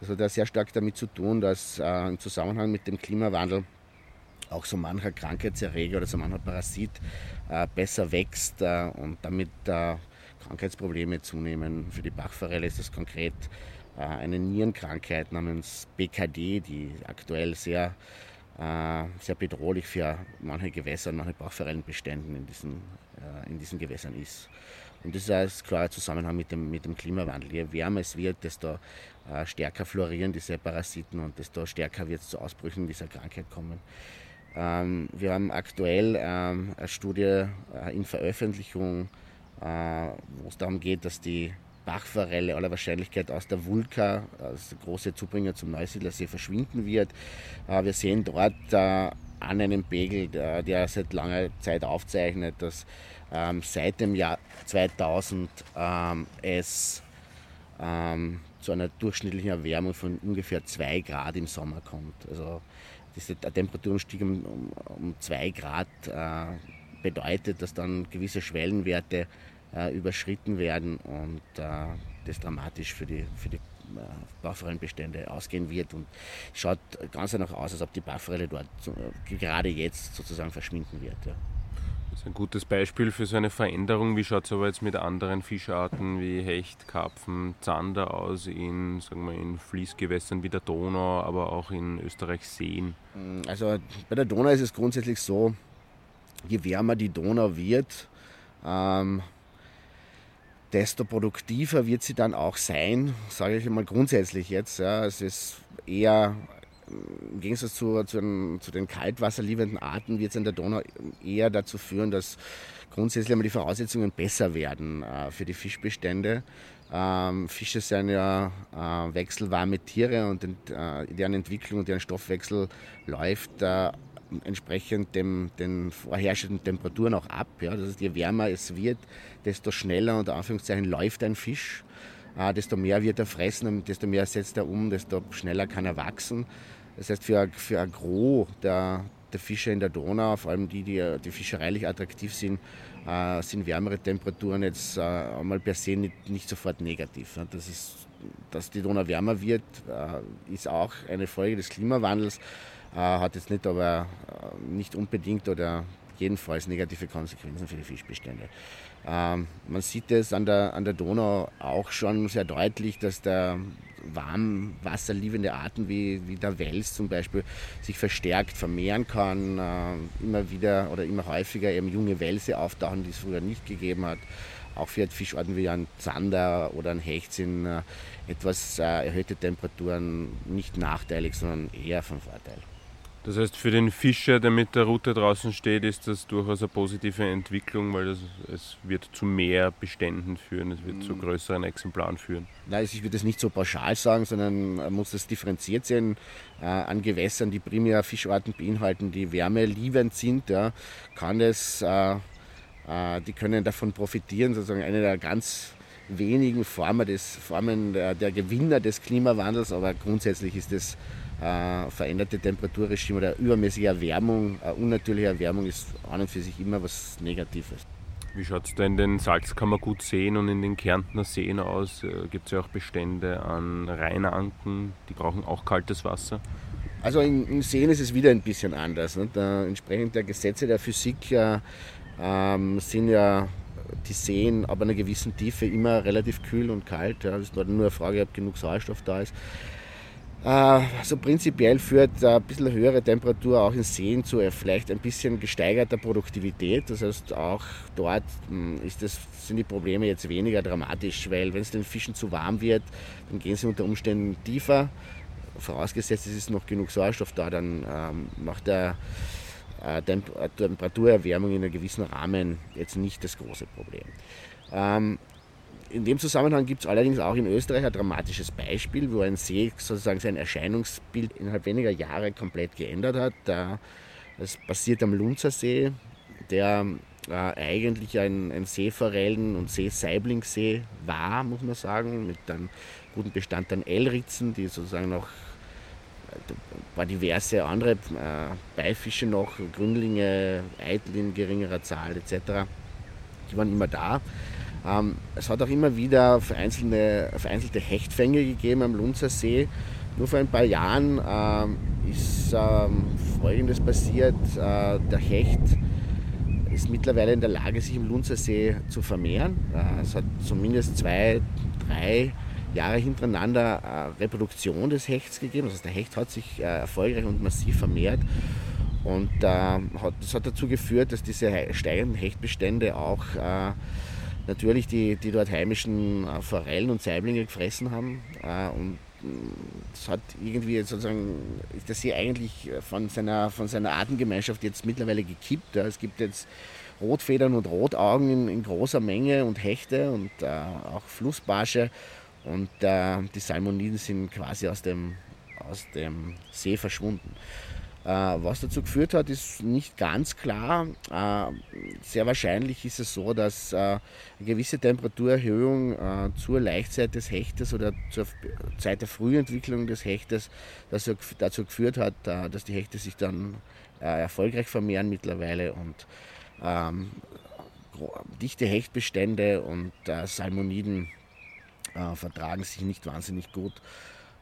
Das hat ja sehr stark damit zu tun, dass äh, im Zusammenhang mit dem Klimawandel auch so mancher Krankheitserreger oder so mancher Parasit äh, besser wächst äh, und damit äh, Krankheitsprobleme zunehmen. Für die Bachforelle ist das konkret äh, eine Nierenkrankheit namens BKD, die aktuell sehr, sehr bedrohlich für manche Gewässer manche Bachforellenbeständen in diesen, äh, in diesen Gewässern ist. Und das ist ein klarer Zusammenhang mit dem, mit dem Klimawandel. Je wärmer es wird, desto stärker florieren diese Parasiten und desto stärker wird es zu Ausbrüchen dieser Krankheit kommen. Ähm, wir haben aktuell ähm, eine Studie äh, in Veröffentlichung, äh, wo es darum geht, dass die Bachforelle aller Wahrscheinlichkeit aus der Vulka, als große Zubringer zum Neusiedlersee, verschwinden wird. Äh, wir sehen dort an einem Pegel, der, seit langer Zeit aufzeichnet, dass ähm, seit dem Jahr 2000 es zu einer durchschnittlichen Erwärmung von ungefähr 2 Grad im Sommer kommt. Also diese Temperaturenstieg um, um, zwei Grad äh, bedeutet, dass dann gewisse Schwellenwerte äh, überschritten werden und äh, das dramatisch für die, für die äh, Bauforellenbestände ausgehen wird und schaut ganz danach aus, als ob die Bauforelle dort gerade jetzt sozusagen verschwinden wird. Ja. Das ist ein gutes Beispiel für so eine Veränderung. Wie schaut es aber jetzt mit anderen Fischarten wie Hecht, Karpfen, Zander aus in, sagen wir, in Fließgewässern wie der Donau, aber auch in Österreichs Seen? Mm, also bei der Donau ist es grundsätzlich so, je wärmer die Donau wird, ähm, desto produktiver wird sie dann auch sein, sage ich mal grundsätzlich jetzt. Ja. Es ist eher im Gegensatz zu, zu, den, zu den kaltwasserliebenden Arten wird es in der Donau eher dazu führen, dass grundsätzlich einmal die Voraussetzungen besser werden äh, für die Fischbestände. Ähm, Fische sind ja äh, wechselwarme Tiere und äh, deren Entwicklung und deren Stoffwechsel läuft äh, entsprechend dem, den vorherrschenden Temperaturen auch ab. Ja. Das heißt, je wärmer es wird, desto schneller unter Anführungszeichen läuft ein Fisch. Äh, desto mehr wird er fressen desto mehr setzt er um, desto schneller kann er wachsen. Das heißt, für, für ein Gros der, der Fische in der Donau, vor allem die, die, die fischereilich attraktiv sind, äh, sind wärmere Temperaturen jetzt äh, einmal per se nicht, nicht sofort negativ. Das ist, dass die Donau wärmer wird, äh, ist auch eine Folge des Klimawandels, hat jetzt nicht aber äh, nicht unbedingt oder jedenfalls negative Konsequenzen für die Fischbestände. Ähm, man sieht es an der, an der Donau auch schon sehr deutlich, dass der warmwasserliebende Arten wie, wie der Wels zum Beispiel sich verstärkt vermehren kann. Äh, immer wieder oder immer häufiger eben junge Welse auftauchen, die es früher nicht gegeben hat. Auch für Fischarten wie ein Zander oder ein Hecht sind äh, etwas äh, erhöhte Temperaturen nicht nachteilig, sondern eher von Vorteil. Das heißt, für den Fischer, der mit der Route draußen steht, ist das durchaus eine positive Entwicklung, weil das, es wird zu mehr Beständen führen, es wird zu mm. größeren Exemplaren führen. Nein, ich würde das nicht so pauschal sagen, sondern man muss das differenziert sehen. Äh, an Gewässern, die primär Fischarten beinhalten, die wärmeliebend sind, ja, kann es, äh, äh, die können davon profitieren, sozusagen eine der ganz wenigen Formen, des, Formen der, der Gewinner des Klimawandels, aber grundsätzlich ist es äh, veränderte Temperaturregime oder übermäßige Erwärmung, äh, unnatürliche Erwärmung ist an und für sich immer was Negatives. Wie schaut es da in den Salzkammergutseen und in den Kärntner Seen aus? Äh, Gibt es ja auch Bestände an Rheinanken, die brauchen auch kaltes Wasser? Also in, in Seen ist es wieder ein bisschen anders. Nicht? Äh, entsprechend der Gesetze der Physik äh, ähm, sind ja die Seen ab einer gewissen Tiefe immer relativ kühl und kalt. Ja. Das ist nur eine Frage, ob genug Sauerstoff da ist. Also prinzipiell führt ein bisschen höhere Temperatur auch in Seen zu vielleicht ein bisschen gesteigerter Produktivität. Das heißt, auch dort hm, das, sind die Probleme jetzt weniger dramatisch, weil wenn es den Fischen zu warm wird, dann gehen sie unter Umständen tiefer. Vorausgesetzt, es ist noch genug Sauerstoff da, dann ähm, macht der äh, Temperaturerwärmung in einem gewissen Rahmen jetzt nicht das große Problem. Ähm, in dem Zusammenhang gibt es allerdings auch in Österreich ein dramatisches Beispiel, wo ein See sozusagen sein Erscheinungsbild innerhalb weniger Jahre komplett geändert hat. Das passiert am Lunzer See, der äh, eigentlich ein, ein Seeforellen- und Seesaiblingsee war, muss man sagen, mit einem guten Bestand an L-Ritzen, die sozusagen noch paar diverse andere äh, Beifische noch, Gründlinge, Eitel in geringerer Zahl etc. Die waren immer da. Ähm, es hat auch immer wieder vereinzelte, vereinzelte Hechtfänge gegeben am Lunzer See. Nur vor ein paar Jahren ähm, ist ähm, Folgendes passiert. Äh, der Hecht ist mittlerweile in der Lage, sich im Lunzer See zu vermehren. Äh, es hat zumindest zwei, drei Jahre hintereinander äh, Reproduktion des Hechts gegeben. Das heißt, der Hecht hat sich äh, erfolgreich und massiv vermehrt. Und äh, hat, das hat dazu geführt, dass diese steigenden Hechtbestände auch äh, natürlich die, die dort heimischen äh, Forellen und Saiblinge gefressen haben. Äh, und das hat irgendwie sozusagen, ist der See eigentlich von seiner, von seiner Artengemeinschaft jetzt mittlerweile gekippt. Es gibt jetzt Rotfedern und Rotaugen in, in großer Menge und Hechte und äh, auch Flussbarsche. Und äh, die Salmoniden sind quasi aus dem, aus dem See verschwunden. Äh, was dazu geführt hat, ist nicht ganz klar. Äh, sehr wahrscheinlich ist es so, dass äh, eine gewisse Temperaturerhöhung zur Laichzeit des Hechtes oder zur Zeit der Frühentwicklung des Hechtes dazu geführt hat, dass die Hechte sich dann erfolgreich vermehren mittlerweile und ähm, dichte Hechtbestände und Salmoniden vertragen sich nicht wahnsinnig gut.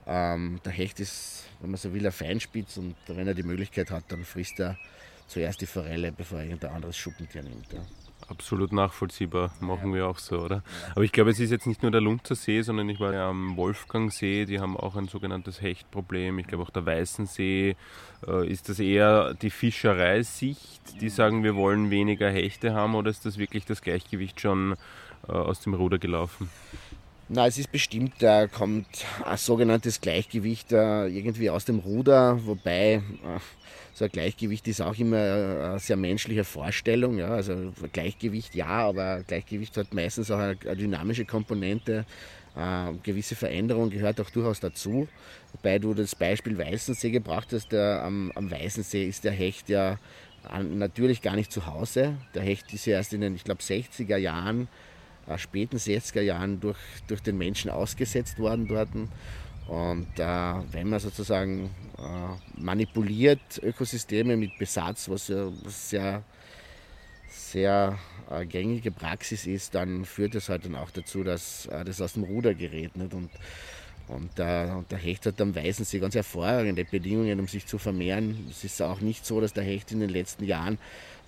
Ähm, der Hecht ist, wenn man so will, ein Feinspitz und wenn er die Möglichkeit hat, dann frisst er zuerst die Forelle, bevor er irgendein anderes Schuppentier nimmt. Ja. Absolut nachvollziehbar, machen ja. wir auch so, oder? Aber ich glaube, es ist jetzt nicht nur der Lunzer See, sondern ich war ja am Wolfgangsee, die haben auch ein sogenanntes Hechtproblem. Ich glaube auch der Weißensee äh, ist das eher die Fischereisicht, die sagen, wir wollen weniger Hechte haben, oder ist das wirklich das Gleichgewicht schon äh, aus dem Ruder gelaufen? Na, es ist bestimmt, da kommt ein sogenanntes Gleichgewicht äh, irgendwie aus dem Ruder, wobei äh, so ein Gleichgewicht ist auch immer eine sehr menschliche Vorstellung. Ja? Also Gleichgewicht ja, aber Gleichgewicht hat meistens auch eine, eine dynamische Komponente. Äh, gewisse Veränderung gehört auch durchaus dazu. Wobei du das Beispiel Weißensee gebracht hast, der, am, am Weißensee ist der Hecht ja natürlich gar nicht zu Hause. Der Hecht ist ja erst in den, ich glaube, 60er Jahren äh, späten 60er Jahren durch, durch den Menschen ausgesetzt worden dort. Und äh, wenn man sozusagen äh, manipuliert Ökosysteme mit Besatz, was ja sehr, sehr äh, gängige Praxis ist, dann führt das halt dann auch dazu, dass äh, das aus dem Ruder gerät. Nicht? Und, und der, der Hecht hat am Weißensee ganz hervorragende Bedingungen, um sich zu vermehren. Es ist auch nicht so, dass der Hecht in den letzten Jahren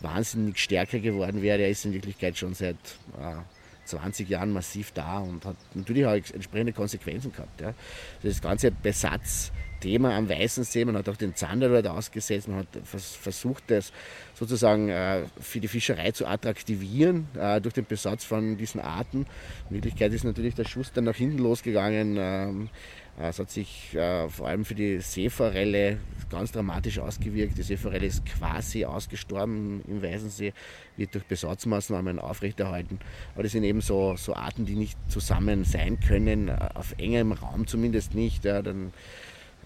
wahnsinnig stärker geworden wäre. Er ist in Wirklichkeit schon seit äh, 20 Jahren massiv da und hat natürlich auch entsprechende Konsequenzen gehabt. Ja. Das ganze Besatzthema am Weißen See, man hat auch den Zander dort ausgesetzt, man hat versucht, das sozusagen äh, für die Fischerei zu attraktivieren äh, durch den Besatz von diesen Arten. In Wirklichkeit ist natürlich der Schuss dann nach hinten losgegangen. Ähm, es hat sich äh, vor allem für die Seeforelle ganz dramatisch ausgewirkt. Die Seeforelle ist quasi ausgestorben im Weißensee, wird durch Besatzmaßnahmen aufrechterhalten. Aber das sind eben so, so Arten, die nicht zusammen sein können, äh, auf engem Raum zumindest nicht. Ja, dann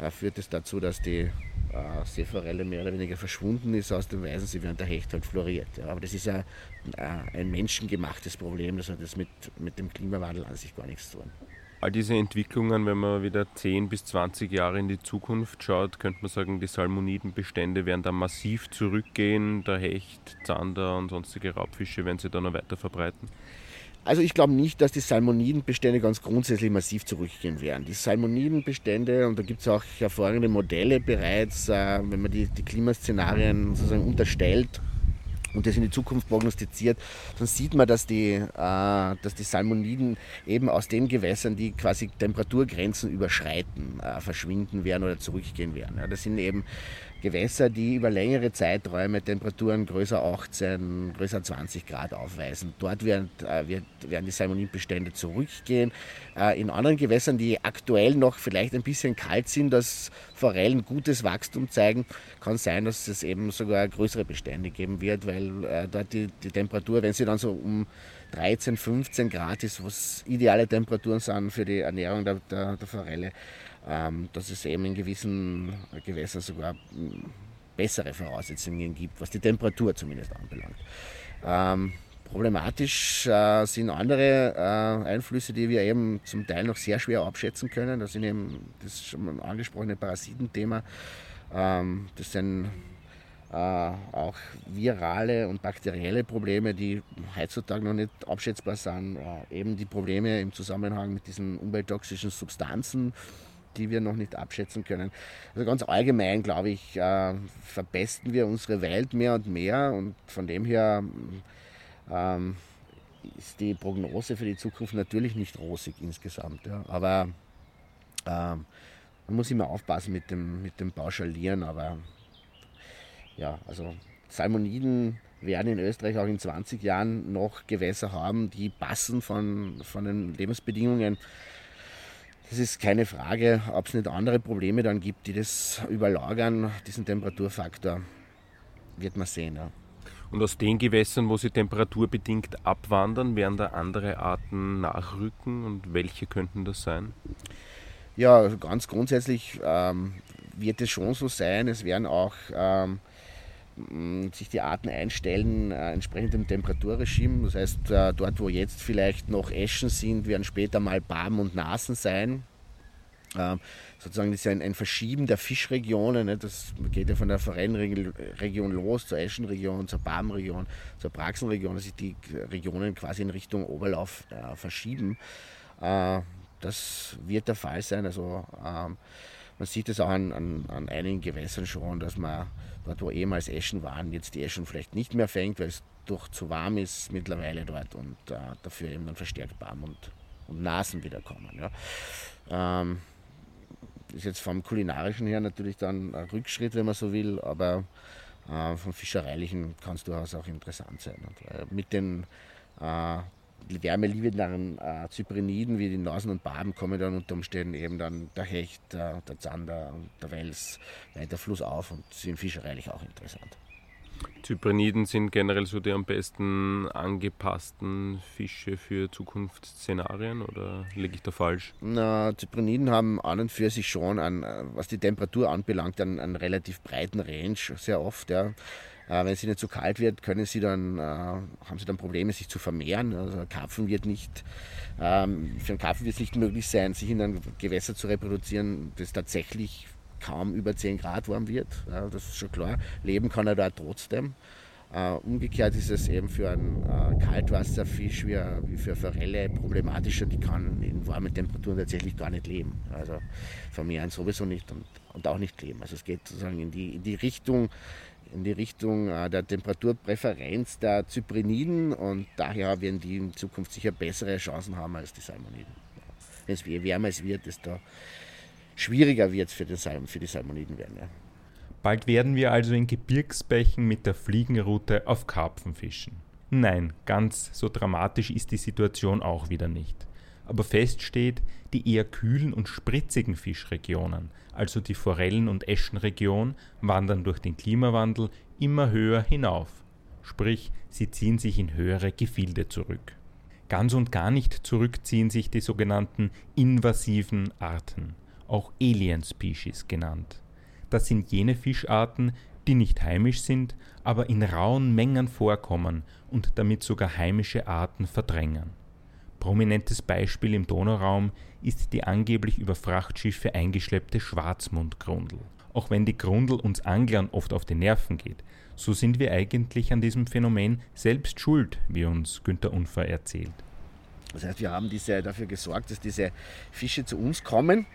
äh, führt es das dazu, dass die äh, Seeforelle mehr oder weniger verschwunden ist aus dem Weißensee, während der Hecht halt floriert. Ja, aber das ist ja äh, ein menschengemachtes Problem, das hat das mit, mit dem Klimawandel an sich gar nichts zu tun all diese Entwicklungen, wenn man wieder 10 bis 20 Jahre in die Zukunft schaut, könnte man sagen, die Salmonidenbestände werden da massiv zurückgehen. Der Hecht, Zander und sonstige Raubfische werden sich da noch weiter verbreiten. Also ich glaube nicht, dass die Salmonidenbestände ganz grundsätzlich massiv zurückgehen werden. Die Salmonidenbestände, und da gibt es auch hervorragende Modelle bereits, äh, wenn man die, die Klimaszenarien sozusagen unterstellt, und das in die Zukunft prognostiziert, dann sieht man, dass die, äh, dass die Salmoniden eben aus den Gewässern, die quasi Temperaturgrenzen überschreiten, äh, verschwinden werden oder zurückgehen werden. Ja, das sind eben Gewässer, die über längere Zeiträume Temperaturen größer 18, größer 20 Grad aufweisen. Dort werden, äh, wird, werden die Salmoninbestände zurückgehen. Äh, in anderen Gewässern, die aktuell noch vielleicht ein bisschen kalt sind, dass Forellen gutes Wachstum zeigen, kann sein, dass es eben sogar größere Bestände geben wird, weil äh, dort die, die Temperatur, wenn sie dann so um 13, 15 Grad ist, was ideale Temperaturen sind für die Ernährung der, der, der Forelle, ähm, dass es eben in gewissen Gewässern sogar hm, bessere Voraussetzungen gibt, was die Temperatur zumindest anbelangt. Ähm, Problematisch äh, sind andere äh, Einflüsse, die wir eben zum Teil noch sehr schwer abschätzen können. Das sind eben das schon angesprochene Parasitenthema. Ähm, das sind äh, auch virale und bakterielle Probleme, die heutzutage noch nicht abschätzbar sind. Äh, eben die Probleme im Zusammenhang mit diesen umwelttoxischen Substanzen, die wir noch nicht abschätzen können. Also ganz allgemein, glaube ich, äh, verbesten wir unsere Welt mehr und mehr und von dem her ähm, ist die Prognose für die Zukunft natürlich nicht rosig insgesamt. Ja. Aber ähm, man muss immer aufpassen mit dem, mit dem Pauschalieren. Aber ja, also Salmoniden werden in Österreich auch in 20 Jahren noch Gewässer haben, die passen von, von den Lebensbedingungen. Das ist keine Frage, ob es nicht andere Probleme dann gibt, die das überlagern, diesen Temperaturfaktor, wird man sehen. Ja. Und aus den Gewässern, wo sie temperaturbedingt abwandern, werden da andere Arten nachrücken und welche könnten das sein? Ja, ganz grundsätzlich ähm, wird es schon so sein. Es werden auch ähm, sich die Arten einstellen, äh, entsprechend dem Temperaturregime. Das heißt, äh, dort, wo jetzt vielleicht noch Eschen sind, werden später mal Barben und Nasen sein. Ähm, sozusagen ist ein, ein Verschieben der Fischregionen. Ne? Das geht ja von der Forellenregion los zur Eschenregion, zur Barbenregion, zur Praxenregion, dass sich die Regionen quasi in Richtung Oberlauf äh, verschieben. Das wird der Fall sein. Also ähm, man sieht es auch an, an, an, einigen Gewässern schon, dass man dort, wo ehemals Eschen waren, jetzt die Eschen vielleicht nicht mehr fängt, weil es doch zu warm ist mittlerweile dort und äh, dafür eben dann verstärkt Barm und, und Nasen wiederkommen. Ja. Ähm, ist jetzt vom kulinarischen her natürlich dann ein Rückschritt, wenn man so will, aber äh, vom fischereilichen kann es durchaus auch interessant sein. Und, äh, mit den äh, wärmeliebenderen äh, Zypriniden wie die Nasen und Barben kommen dann unter Umständen eben dann der Hecht, der, der Zander und der Wels weiter flussauf und sind fischereilich auch interessant. Zypreniden sind generell so die am besten angepassten Fische für Zukunftsszenarien oder liege ich da falsch? Na, Zypreniden haben an und für sich schon, an, was die Temperatur anbelangt, einen, einen relativ breiten Range, sehr oft. Ja. Äh, wenn es ihnen zu kalt wird, können sie dann, äh, haben sie dann Probleme, sich zu vermehren. Also Karpfen wird nicht, ähm, für einen Karpfen wird es nicht möglich sein, sich in einem Gewässer zu reproduzieren, das tatsächlich kaum über 10 Grad warm wird. Das ist schon klar. Leben kann er da trotzdem. Uh, umgekehrt ist es eben für einen Kaltwasserfisch wie, wie, für Forelle problematischer. Die kann in warmen Temperaturen tatsächlich gar nicht leben. Also vermehren sowieso nicht und, und auch nicht leben. Also es geht sozusagen in die, in die Richtung, in die Richtung uh, der Temperaturpräferenz der Zypriniden und daher werden die in Zukunft sicher bessere Chancen haben als die Salmoniden. Wenn es wärmer es wird, desto schwieriger wird es für, für die Salmoniden werden. Ja. Bald werden wir also in Gebirgsbächen mit der Fliegenroute auf Karpfen fischen. Nein, ganz so dramatisch ist die Situation auch wieder nicht. Aber fest steht, die eher kühlen und spritzigen Fischregionen, also die Forellen- und Eschenregion, wandern durch den Klimawandel immer höher hinauf. Sprich, sie ziehen sich in höhere Gefilde zurück. Ganz und gar nicht zurückziehen sich die sogenannten invasiven Arten auch Alien Species genannt. Das sind jene Fischarten, die nicht heimisch sind, aber in rauen Mengen vorkommen und damit sogar heimische Arten verdrängen. Prominentes Beispiel im Donauraum ist die angeblich über Frachtschiffe eingeschleppte Schwarzmundgrundel. Auch wenn die Grundel uns Anglern oft auf die Nerven geht, so sind wir eigentlich an diesem Phänomen selbst schuld, wie uns Günter Unfer erzählt. Das heißt, wir haben diese, dafür gesorgt, dass diese Fische zu uns kommen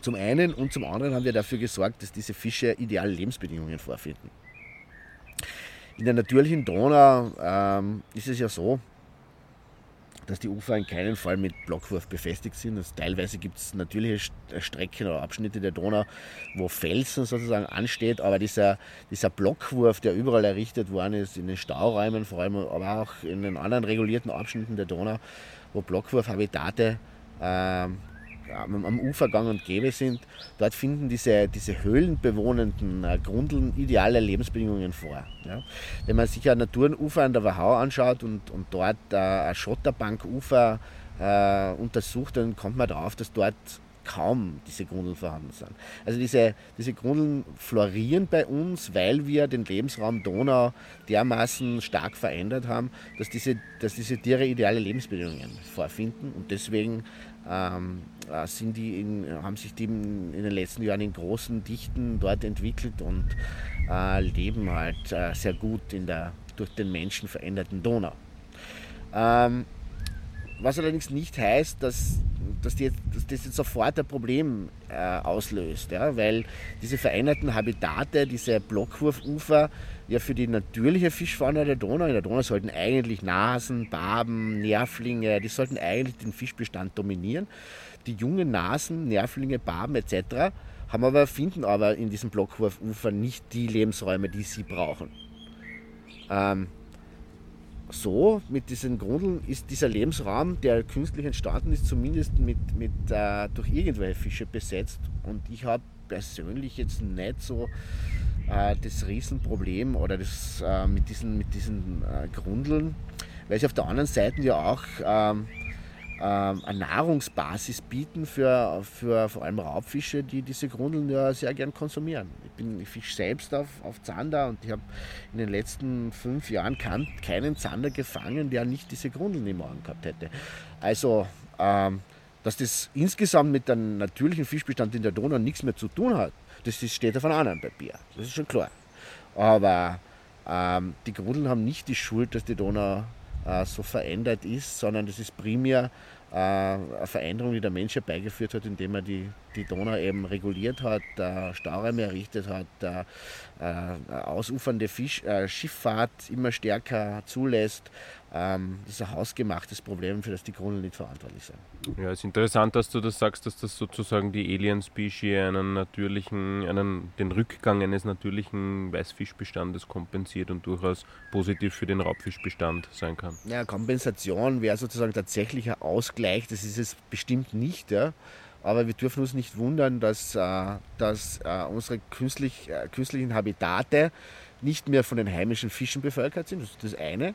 zum einen und zum anderen haben wir dafür gesorgt, dass diese Fische ideale Lebensbedingungen vorfinden. In der natürlichen Donau ähm, ist es ja so, dass die Ufer in keinem Fall mit Blockwurf befestigt sind. Also teilweise gibt es natürliche äh, Strecken oder Abschnitte der Donau, wo Felsen sozusagen ansteht, aber dieser, dieser Blockwurf, der überall errichtet worden ist, in den Stauräumen vor allem, aber auch in den anderen regulierten Abschnitten der Donau, wo Blockwurfhabitate äh, am Ufer gang und gäbe sind, dort finden diese, diese höhlenbewohnenden äh, Grundeln ideale Lebensbedingungen vor. Ja. Wenn man sich ein Naturenufer an der Wachau anschaut und, und dort äh, ein Schotterbankufer äh, untersucht, dann kommt man darauf, dass dort kaum diese Grundeln vorhanden sind. Also diese, diese Grundeln florieren bei uns, weil wir den Lebensraum Donau dermaßen stark verändert haben, dass diese, dass diese Tiere ideale Lebensbedingungen vorfinden und deswegen ähm, äh, sind die in, haben sich die in, den letzten Jahren in großen Dichten dort entwickelt und äh, leben halt äh, sehr gut in der durch den Menschen veränderten Donau. Ähm, was allerdings nicht heißt, dass, dass, die, dass das jetzt sofort ein Problem äh, auslöst, ja? weil diese veränderten Habitate, diese Blockwurfufer, ja für die natürliche Fischfauna der Donau, in der Donau sollten eigentlich Nasen, Barben, Nervlinge, die sollten eigentlich den Fischbestand dominieren. Die jungen Nasen, Nervlinge, Barben etc. haben aber, finden aber in diesem Blockwurfufer nicht die Lebensräume, die sie brauchen. Ähm, so, mit diesen Grundeln ist dieser Lebensraum, der künstlich entstanden ist, zumindest mit, mit, äh, durch irgendwelche Fische besetzt. Und ich habe persönlich jetzt nicht so äh, das Riesenproblem oder das äh, mit diesen, mit diesen äh, Grundeln, weil sie auf der anderen Seite ja auch ähm, ähm, eine Nahrungsbasis bieten für, für vor allem Raubfische, die diese Grundeln ja sehr gern konsumieren. Ich, bin, ich fische selbst auf, auf Zander und ich habe in den letzten fünf Jahren keinen Zander gefangen, der nicht diese Grundeln im Magen gehabt hätte. Also, ähm, dass das insgesamt mit dem natürlichen Fischbestand in der Donau nichts mehr zu tun hat, das ist, steht auf einem anderen Papier. Das ist schon klar. Aber ähm, die Grundeln haben nicht die Schuld, dass die Donau äh, so verändert ist, sondern das ist primär äh, eine Veränderung, die der Mensch herbeigeführt hat, indem er die, die Donau eben reguliert hat, Stauräume errichtet hat, äh, ausufernde Fisch, Schifffahrt immer stärker zulässt. Ähm, das ist ein hausgemachtes Problem, für das die Grundeln nicht verantwortlich sind. Ja, es ist interessant, dass du das sagst, dass das sozusagen die Alien-Species einen natürlichen, einen, den Rückgang eines natürlichen Weißfischbestandes kompensiert und durchaus positiv für den Raubfischbestand sein kann. Ja, Kompensation wäre sozusagen tatsächlich ein Ausgleich, das ist es bestimmt nicht. Ja. Aber wir dürfen uns nicht wundern, dass, äh, dass äh, unsere künstlich, äh, künstlichen Habitate nicht mehr von den heimischen Fischen bevölkert sind. Das ist das eine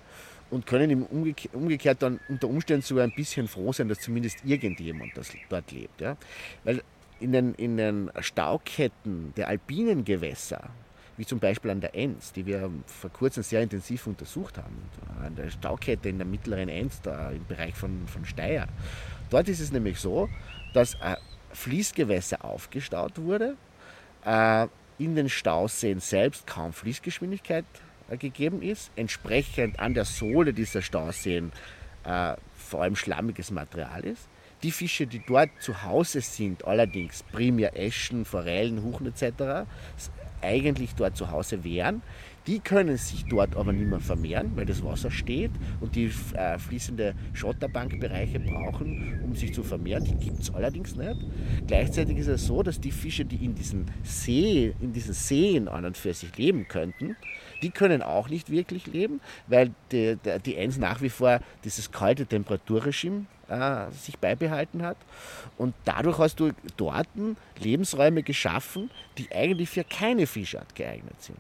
und können im Umgekehrt, umgekehrt dann unter Umständen sogar ein bisschen froh sein, dass zumindest irgendjemand das dort lebt. Ja? Weil in den, in den Stauketten der alpinen Gewässer, wie zum Beispiel an der Enz, die wir vor kurzem sehr intensiv untersucht haben, an der Staukette in der mittleren Enz, da im Bereich von, von Steyr, dort ist es nämlich so, dass ein Fließgewässer aufgestaut wurde, äh, in den Stauseen selbst kaum Fließgeschwindigkeit äh, gegeben ist, entsprechend an der Sohle dieser Stauseen äh, vor allem schlammiges Material ist. Die Fische, die dort zu Hause sind, allerdings primär Eschen, Forellen, Huchen etc., eigentlich dort zu Hause wären, die können sich dort aber nicht mehr vermehren, weil das Wasser steht und die äh, fließende Schotterbankbereiche brauchen, um sich zu vermehren. Die gibt es allerdings nicht. Gleichzeitig ist es so, dass die Fische, die in diesen See, in diesen Seen an und für sich leben könnten, die können auch nicht wirklich leben, weil die, die Enz nach wie vor dieses kalte Temperaturregime äh, sich beibehalten hat. Und dadurch hast du dort Lebensräume geschaffen, die eigentlich für keine Fischart geeignet sind.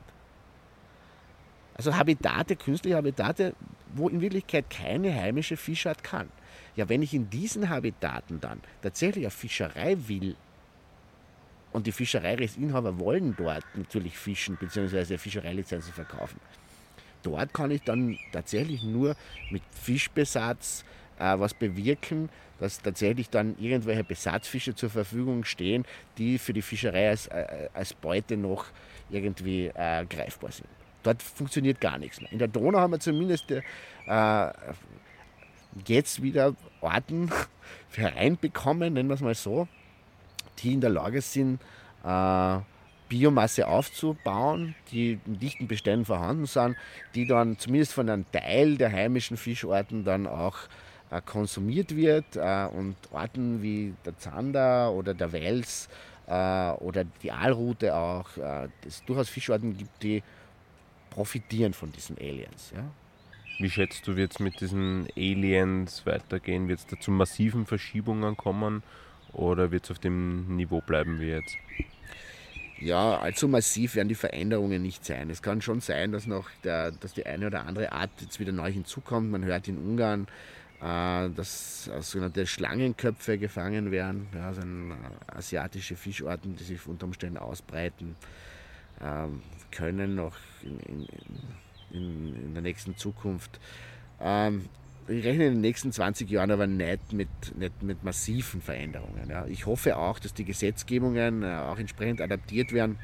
Also Habitate, künstliche Habitate, wo in Wirklichkeit keine heimische Fischart kann. Ja, wenn ich in diesen Habitaten dann tatsächlich eine Fischerei will, und die Fischereirechtsinhaber wollen dort natürlich fischen bzw. Fischereilizenzen verkaufen. Dort kann ich dann tatsächlich nur mit Fischbesatz äh, was bewirken, dass tatsächlich dann irgendwelche Besatzfische zur Verfügung stehen, die für die Fischerei als, äh, als Beute noch irgendwie äh, greifbar sind. Dort funktioniert gar nichts mehr. In der Donau haben wir zumindest äh, jetzt wieder Orten hereinbekommen, nennen wir es mal so, die in der Lage sind, äh, Biomasse aufzubauen, die in dichten Beständen vorhanden sind, die dann zumindest von einem Teil der heimischen Fischarten dann auch äh, konsumiert wird äh, und Orten wie der Zander oder der Wels oder die Aalrute auch, es durchaus Fischarten gibt, die profitieren von diesen Aliens. Ja? Wie schätzt du, wird es mit diesen Aliens weitergehen? Wird es da zu massiven Verschiebungen kommen oder wird es auf dem Niveau bleiben wie jetzt? Ja, allzu massiv werden die Veränderungen nicht sein. Es kann schon sein, dass noch der, dass die eine oder andere Art jetzt wieder neu hinzukommt. Man hört in Ungarn äh, dass sogenannte Schlangenköpfe gefangen werden, ja, also asiatische Fischarten, die sich unter Umständen ausbreiten ähm, können noch in, in, in, in, der nächsten Zukunft. Ähm, ich rechne in den nächsten 20 Jahren aber nicht mit, nicht mit massiven Veränderungen. Ja. Ich hoffe auch, dass die Gesetzgebungen äh, auch entsprechend adaptiert werden,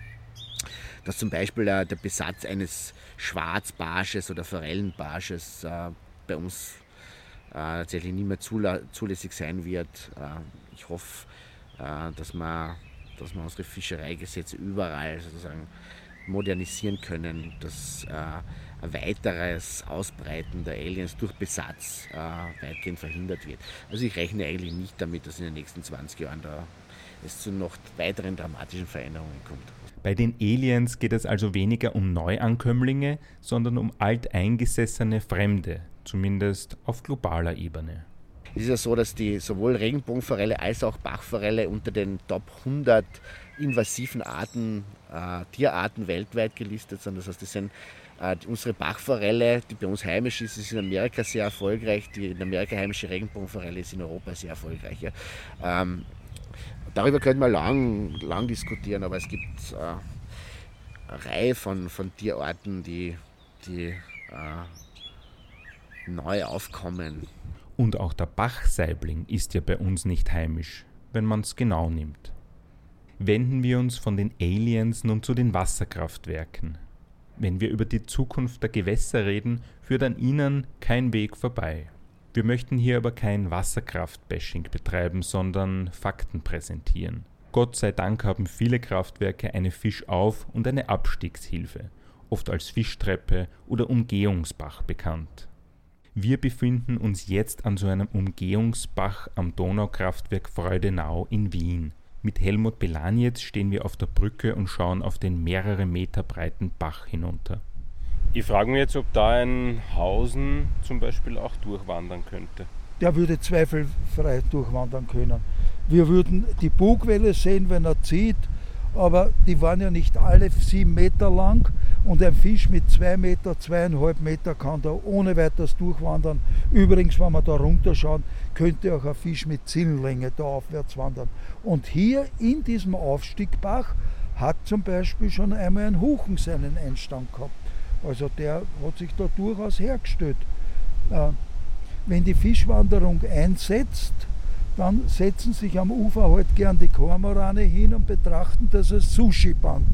dass zum Beispiel äh, der Besatz eines Schwarzbarsches oder Forellenbarsches äh, bei uns tatsächlich nicht mehr zulässig sein wird. ich hoffe, dass man, dass man unsere Fischereigesetze überall sozusagen modernisieren können, dass weiteres Ausbreiten der Aliens durch Besatz äh, weitgehend verhindert wird. Also ich rechne eigentlich nicht damit, dass in den nächsten 20 Jahren da es zu noch weiteren dramatischen Veränderungen kommt. Bei den Aliens geht es also weniger um Neuankömmlinge, sondern um alteingesessene Fremde, zumindest auf globaler Ebene. Es ist ja so, dass die sowohl Regenbogenforelle als auch Bachforelle unter den Top 100 invasiven Arten, äh, Tierarten weltweit gelistet sind. Das heißt, das sind unsere Bachforelle, die bei uns heimisch ist, ist in Amerika sehr erfolgreich. Die in Amerika heimische Regenbogenforelle ist in Europa sehr erfolgreich. Ja. Ähm, darüber könnte man lang, lang diskutieren, aber es gibt äh, eine Reihe von, von Tierarten, die, die äh, neu aufkommen. Und auch der Bachsaibling ist ja bei uns nicht heimisch, wenn man es genau nimmt. Wenden wir uns von den Aliens nun zu den Wasserkraftwerken. Wenn wir über die Zukunft der Gewässer reden, führt an ihnen kein Weg vorbei. Wir möchten hier aber kein Wasserkraftbashing betreiben, sondern Fakten präsentieren. Gott sei Dank haben viele Kraftwerke eine Fischauf- und eine Abstiegshilfe, oft als Fischtreppe oder Umgehungsbach bekannt. Wir befinden uns jetzt an so einem Umgehungsbach am Donaukraftwerk Freudenau in Wien. Mit Helmut Belanietz stehen wir auf der Brücke und schauen auf den mehrere Meter breiten Bach hinunter. Ich frage mich jetzt, ob da ein Hausen zum Beispiel auch durchwandern könnte. Der würde zweifelfrei durchwandern können. Wir würden die Bugwelle sehen, wenn er zieht, aber die waren ja nicht alle sieben Meter lang und ein Fisch mit zwei Meter, zweieinhalb Meter kann da ohne weiteres durchwandern. Übrigens, wenn wir da runterschauen, könnte auch ein Fisch mit Zinnlänge da aufwärts wandern. Und hier in diesem Aufstiegbach hat zum Beispiel schon einmal ein Huchen seinen Einstand gehabt. Also der hat sich da durchaus hergestellt. Äh, wenn die Fischwanderung einsetzt, dann setzen sich am Ufer halt gern die Kormorane hin und betrachten das als Sushi-Band.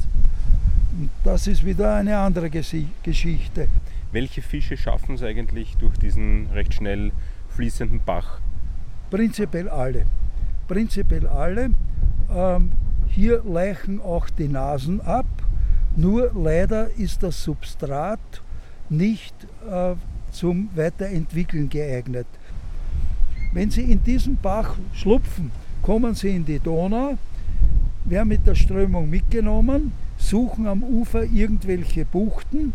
Das ist wieder eine andere Geschichte. Welche Fische schaffen es eigentlich durch diesen recht schnell fließenden Bach? Prinzipiell alle. Prinzipiell alle. Ähm, hier leichen auch die Nasen ab. Nur leider ist das Substrat nicht äh, zum Weiterentwickeln geeignet. Wenn Sie in diesen Bach schlupfen, kommen Sie in die Donau, werden mit der Strömung mitgenommen, suchen am Ufer irgendwelche Buchten,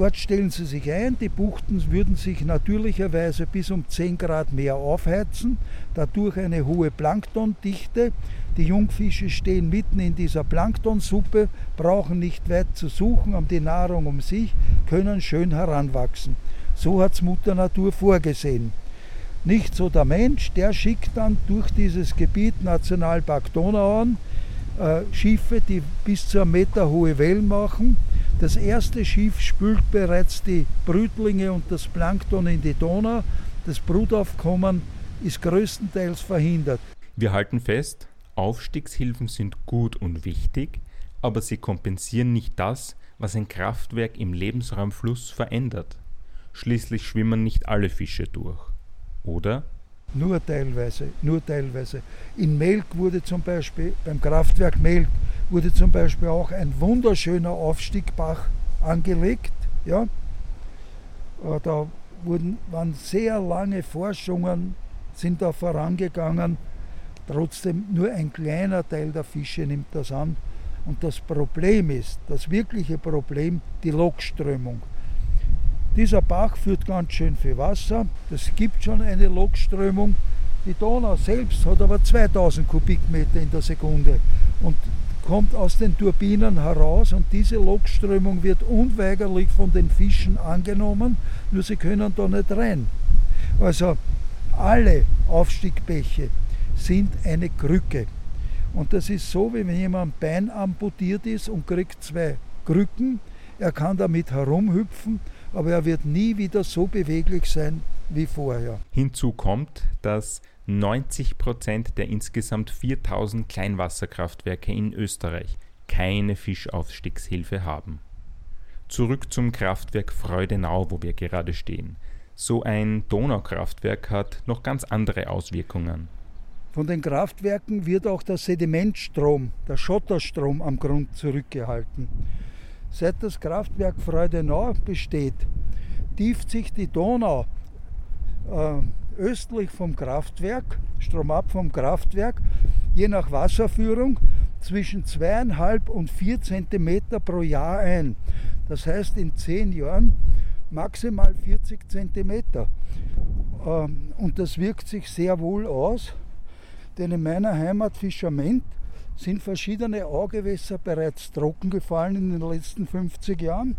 Dort stellen sie sich ein, die Buchten würden sich natürlicherweise bis um 10 Grad mehr aufheizen, dadurch eine hohe Planktondichte. Die Jungfische stehen mitten in dieser Planktonsuppe, brauchen nicht weit zu suchen, haben die Nahrung um sich, können schön heranwachsen. So hat es Mutter Natur vorgesehen. Nicht so der Mensch, der schickt dann durch dieses Gebiet Nationalpark Donauern äh, Schiffe, die bis zu einem Meter hohe Wellen machen das erste Schiff spült bereits die Brütlinge und das Plankton in die Donau. Das Brutaufkommen ist größtenteils verhindert. Wir halten fest, Aufstiegshilfen sind gut und wichtig, aber sie kompensieren nicht das, was ein Kraftwerk im Lebensraumfluss verändert. Schließlich schwimmen nicht alle Fische durch. Oder? Nur teilweise, nur teilweise. In Melk wurde zum Beispiel beim Kraftwerk Melk wurde zum Beispiel auch ein wunderschöner Aufstiegbach angelegt. Ja. Äh, da wurden, waren sehr lange Forschungen, sind da vorangegangen. Trotzdem nur ein kleiner Teil der Fische nimmt das an. Und das Problem ist, das wirkliche Problem, die Lokströmung. Dieser Bach führt ganz schön viel Wasser. Es gibt schon eine Lokströmung. Die Donau selbst hat aber 2000 Kubikmeter in der Sekunde. Und kommt aus den Turbinen heraus und diese Lokströmung wird unweigerlich von den Fischen angenommen, nur sie können da nicht rein. Also Alle Aufstiegbäche sind eine Krücke. Und das ist so, wie wenn jemand ein Bein amputiert ist und kriegt zwei Krücken. Er kann damit herumhüpfen, aber er wird nie wieder so beweglich sein wie vorher. Hinzu kommt, dass 90 Prozent der insgesamt 4000 Kleinwasserkraftwerke in Österreich keine Fischaufstiegshilfe haben. Zurück zum Kraftwerk Freudenau, wo wir gerade stehen. So ein Donaukraftwerk hat noch ganz andere Auswirkungen. Von den Kraftwerken wird auch der Sedimentstrom, der Schotterstrom am Grund zurückgehalten. Seit das Kraftwerk Freudenau besteht, tieft sich die Donau äh, östlich vom Kraftwerk, stromab vom Kraftwerk, je nach Wasserführung zwischen zweieinhalb und vier Zentimeter pro Jahr ein. Das heißt in zehn Jahren maximal 40 Zentimeter. Ähm, und das wirkt sich sehr wohl aus, denn in meiner Heimat Fischament sind verschiedene Augewässer bereits trocken gefallen in den letzten 50 Jahren